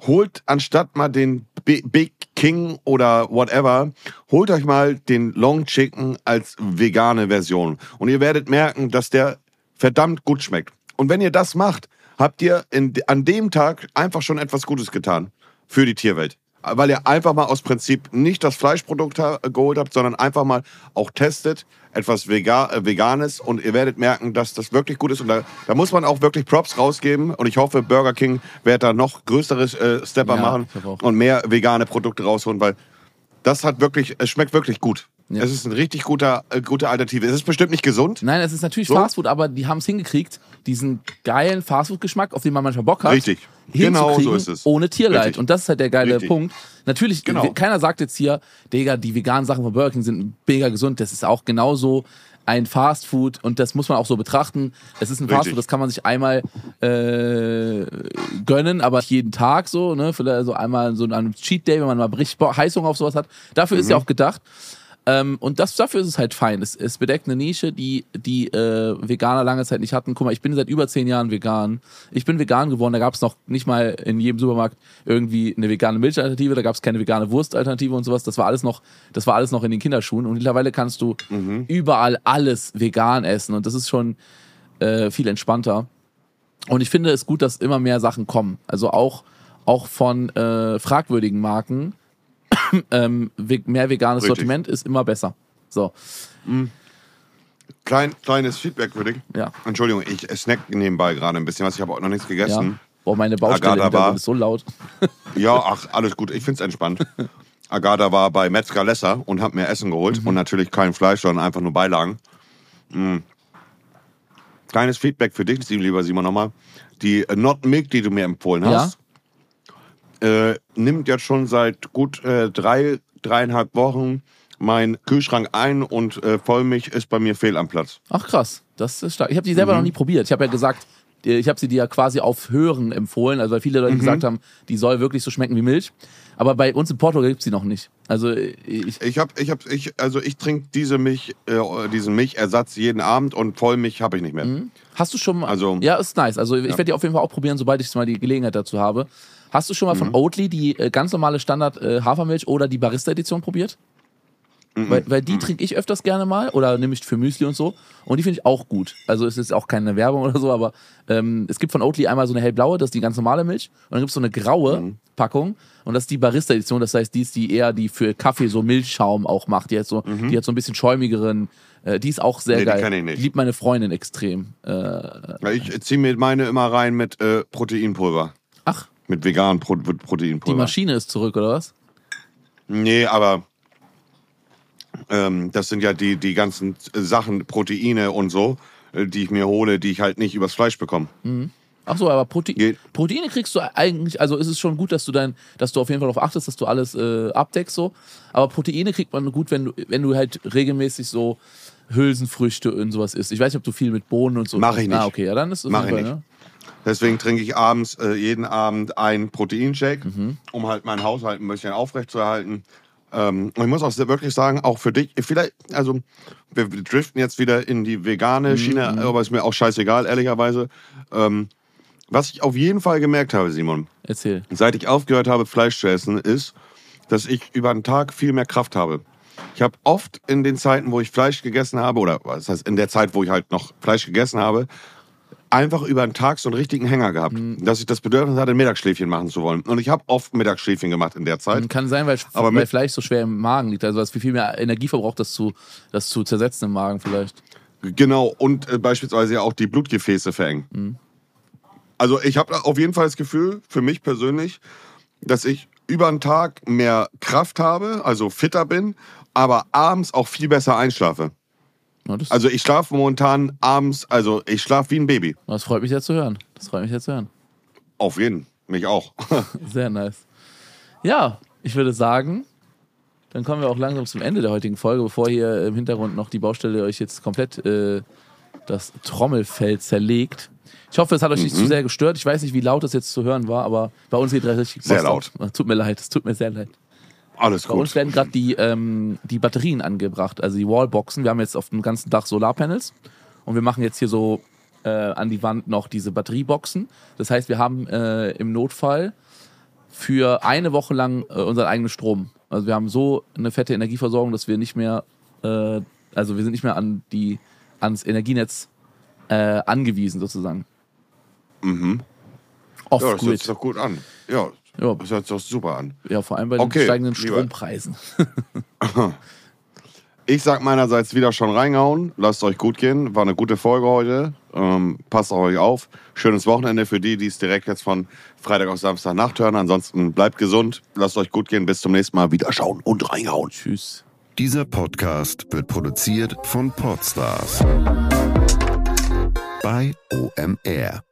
[SPEAKER 1] holt anstatt mal den Bi- Big King oder whatever, holt euch mal den Long Chicken als vegane Version. Und ihr werdet merken, dass der verdammt gut schmeckt. Und wenn ihr das macht, habt ihr in, an dem Tag einfach schon etwas Gutes getan für die Tierwelt. Weil ihr einfach mal aus Prinzip nicht das Fleischprodukt ha- geholt habt, sondern einfach mal auch testet, etwas Vega äh, Veganes und ihr werdet merken, dass das wirklich gut ist. Und da, da muss man auch wirklich Props rausgeben. Und ich hoffe, Burger King wird da noch größere äh, Stepper
[SPEAKER 2] Ja,
[SPEAKER 1] machen und mehr vegane Produkte rausholen, weil das hat wirklich, es schmeckt wirklich gut.
[SPEAKER 2] Ja.
[SPEAKER 1] Es ist eine richtig guter, äh, gute Alternative. Es ist bestimmt nicht gesund.
[SPEAKER 2] Nein, es ist natürlich
[SPEAKER 1] So?
[SPEAKER 2] Fastfood, aber die haben es hingekriegt, diesen geilen Fastfood-Geschmack, auf den man manchmal Bock hat,
[SPEAKER 1] Richtig. Genau so ist es.
[SPEAKER 2] ohne Tierleid.
[SPEAKER 1] Richtig.
[SPEAKER 2] Und das ist halt der geile
[SPEAKER 1] Richtig.
[SPEAKER 2] Punkt. Natürlich,
[SPEAKER 1] Genau.
[SPEAKER 2] keiner sagt jetzt hier, Digga, die veganen Sachen von Burger King sind mega gesund. Das ist auch genauso ein Fastfood und das muss man auch so betrachten. Es ist ein. Fastfood, das kann man sich einmal äh, gönnen, aber nicht jeden Tag so, ne? Vielleicht so einmal so an einem Cheat Day, wenn man mal richtig Heißhunger auf sowas hat. Dafür ist ja
[SPEAKER 1] Mhm.
[SPEAKER 2] auch gedacht. Ähm, und das, dafür ist es halt fein. Es, es bedeckt eine Nische, die die äh, Veganer lange Zeit nicht hatten. Guck mal, ich bin seit über zehn Jahren vegan. Ich bin vegan geworden, da gab es noch nicht mal in jedem Supermarkt irgendwie eine vegane Milchalternative, da gab es keine vegane Wurstalternative und sowas. Das war alles noch, das war alles noch in den Kinderschuhen. Und mittlerweile kannst du überall alles vegan essen und das ist schon äh, viel entspannter. Und ich finde es gut, dass immer mehr Sachen kommen. Also auch, auch von äh, fragwürdigen Marken. ähm, mehr veganes
[SPEAKER 1] Richtig.
[SPEAKER 2] Sortiment ist immer besser. So,
[SPEAKER 1] Klein, kleines Feedback für dich.
[SPEAKER 2] ja.
[SPEAKER 1] Entschuldigung, ich snack nebenbei gerade ein bisschen was. Ich habe auch noch nichts
[SPEAKER 2] ja.
[SPEAKER 1] gegessen.
[SPEAKER 2] Boah, meine Baustelle
[SPEAKER 1] war-
[SPEAKER 2] ist so laut.
[SPEAKER 1] Ja, ach, alles gut. Ich find's entspannt. Agatha war bei Metzger Lesser und hat mir Essen geholt. Und natürlich kein Fleisch, sondern einfach nur Beilagen. Mm. Kleines Feedback für dich, lieber Simon, nochmal. Die äh, Not Milk, die du mir empfohlen hast, äh, nimmt jetzt schon seit gut äh, drei, dreieinhalb Wochen mein Kühlschrank ein und äh, Vollmilch ist bei mir fehl am Platz.
[SPEAKER 2] Ach krass, das ist stark. Ich habe die selber noch nie probiert. Ich habe ja gesagt, äh, ich habe sie dir ja quasi auf Hören empfohlen, also weil viele Leute gesagt haben, die soll wirklich so schmecken wie Milch. Aber bei uns in Portugal gibt's die noch nicht. Also äh, ich,
[SPEAKER 1] Ich habe, ich habe, ich, also ich trinke diese Milch, äh, diesen Milchersatz jeden Abend und Vollmilch habe ich nicht mehr.
[SPEAKER 2] Hast du schon mal.
[SPEAKER 1] Also-
[SPEAKER 2] ja, ist nice. Also ich werde die auf jeden Fall auch probieren, sobald ich mal die Gelegenheit dazu habe. Hast du schon mal
[SPEAKER 1] Mhm.
[SPEAKER 2] von Oatly die äh, ganz normale Standard äh, Hafermilch oder die Barista-Edition probiert? Weil, weil die trinke ich öfters gerne mal oder nehme ich für Müsli und so. Und die finde ich auch gut. Also es ist auch keine Werbung oder so, aber ähm, es gibt von Oatly einmal so eine hellblaue, das ist die ganz normale Milch. Und dann gibt es so eine graue
[SPEAKER 1] Mhm.
[SPEAKER 2] Packung und das ist die Barista-Edition. Das heißt, die ist die eher, die für Kaffee so Milchschaum auch macht. Die hat so, die hat so ein bisschen schäumigeren. Äh, die ist auch sehr
[SPEAKER 1] Mhm. Nee, die
[SPEAKER 2] geil.
[SPEAKER 1] kenn ich nicht.
[SPEAKER 2] liebt meine Freundin extrem. Äh,
[SPEAKER 1] Ich ziehe mir meine immer rein mit äh, Proteinpulver. Mit veganem Pro
[SPEAKER 2] die
[SPEAKER 1] Proteinpulver.
[SPEAKER 2] Maschine ist zurück, oder was?
[SPEAKER 1] Nee, aber ähm, das sind ja die, die ganzen Sachen, Proteine und so, äh, die ich mir hole, die ich halt nicht übers Fleisch bekomme.
[SPEAKER 2] Ach so, aber Prote
[SPEAKER 1] Geht.
[SPEAKER 2] Proteine kriegst du eigentlich, also ist es schon gut, dass du dein, dass du auf jeden Fall darauf achtest, dass du alles äh, abdeckst so. Aber Proteine kriegt man gut, wenn du, wenn du halt regelmäßig so Hülsenfrüchte und sowas isst. Ich weiß nicht, ob du viel mit Bohnen und so.
[SPEAKER 1] Mach ich nicht.
[SPEAKER 2] Ah, okay, ja, dann ist es
[SPEAKER 1] Mach ich
[SPEAKER 2] Fall,
[SPEAKER 1] nicht. Deswegen trinke ich abends äh, jeden Abend einen Proteinshake, um halt meinen Haushalt ein bisschen aufrechtzuerhalten. Ähm, und ich muss auch wirklich sagen, auch für dich, vielleicht, also wir driften jetzt wieder in die vegane Schiene, aber ist mir auch scheißegal, ehrlicherweise. Ähm, was ich auf jeden Fall gemerkt habe, Simon?
[SPEAKER 2] Erzähl.
[SPEAKER 1] seit ich aufgehört habe, Fleisch zu essen, ist, dass ich über den Tag viel mehr Kraft habe. Ich habe oft in den Zeiten, wo ich Fleisch gegessen habe, oder was heißt in der Zeit, wo ich halt noch Fleisch gegessen habe, einfach über den Tag so einen richtigen Hänger gehabt,
[SPEAKER 2] Mhm.
[SPEAKER 1] dass ich das Bedürfnis hatte, ein Mittagsschläfchen machen zu wollen. Und ich habe oft Mittagsschläfchen gemacht in der Zeit.
[SPEAKER 2] Kann sein, weil,
[SPEAKER 1] Aber
[SPEAKER 2] weil Fleisch so schwer im Magen liegt. Also was viel mehr Energie verbraucht, das zu, das zu zersetzen im Magen vielleicht.
[SPEAKER 1] Genau, und äh, beispielsweise ja auch die Blutgefäße verengen.
[SPEAKER 2] Mhm.
[SPEAKER 1] Also ich habe auf jeden Fall das Gefühl, für mich persönlich, dass ich über den Tag mehr Kraft habe, also fitter bin, aber abends auch viel besser einschlafe.
[SPEAKER 2] Das,
[SPEAKER 1] Also ich schlafe momentan abends, also ich schlafe wie ein Baby.
[SPEAKER 2] das freut mich sehr zu hören. Das freut mich sehr zu hören.
[SPEAKER 1] Auf jeden, mich auch.
[SPEAKER 2] Sehr nice. Ja, ich würde sagen, dann kommen wir auch langsam zum Ende der heutigen Folge, bevor hier im Hintergrund noch die Baustelle euch jetzt komplett äh, das Trommelfell zerlegt. Ich hoffe, es hat euch
[SPEAKER 1] Mhm.
[SPEAKER 2] nicht zu sehr gestört. Ich weiß nicht, wie laut das jetzt zu hören war, aber bei uns geht das richtig
[SPEAKER 1] Sehr
[SPEAKER 2] Post ab. Tut mir leid, es tut mir sehr leid.
[SPEAKER 1] Alles
[SPEAKER 2] Bei uns
[SPEAKER 1] gut.
[SPEAKER 2] werden gerade die, ähm, die Batterien angebracht, also die Wallboxen. Wir haben jetzt auf dem ganzen Dach Solarpanels und wir machen jetzt hier so äh, an die Wand noch diese Batterieboxen. Das heißt, wir haben äh, im Notfall für eine Woche lang äh, unseren eigenen Strom. Also wir haben so eine fette Energieversorgung, dass wir nicht mehr, äh, also wir sind nicht mehr an die, ans Energienetz äh, angewiesen sozusagen.
[SPEAKER 1] Mhm. Ja, das hört sich doch gut an. Ja,
[SPEAKER 2] Ja,
[SPEAKER 1] das hört sich doch super an.
[SPEAKER 2] ja, vor allem bei den
[SPEAKER 1] Okay,
[SPEAKER 2] steigenden
[SPEAKER 1] lieber-
[SPEAKER 2] Strompreisen.
[SPEAKER 1] Ich sag meinerseits wieder schon reingehauen. Lasst euch gut gehen. War eine gute Folge heute. Ähm, passt auf euch auf. Schönes Wochenende für die, die es direkt jetzt von Freitag auf Samstag nachhören. Ansonsten bleibt gesund. Lasst euch gut gehen. Bis zum nächsten Mal. Wieder schauen und reingehauen.
[SPEAKER 2] Tschüss.
[SPEAKER 3] Dieser Podcast wird produziert von Podstars bei OMR.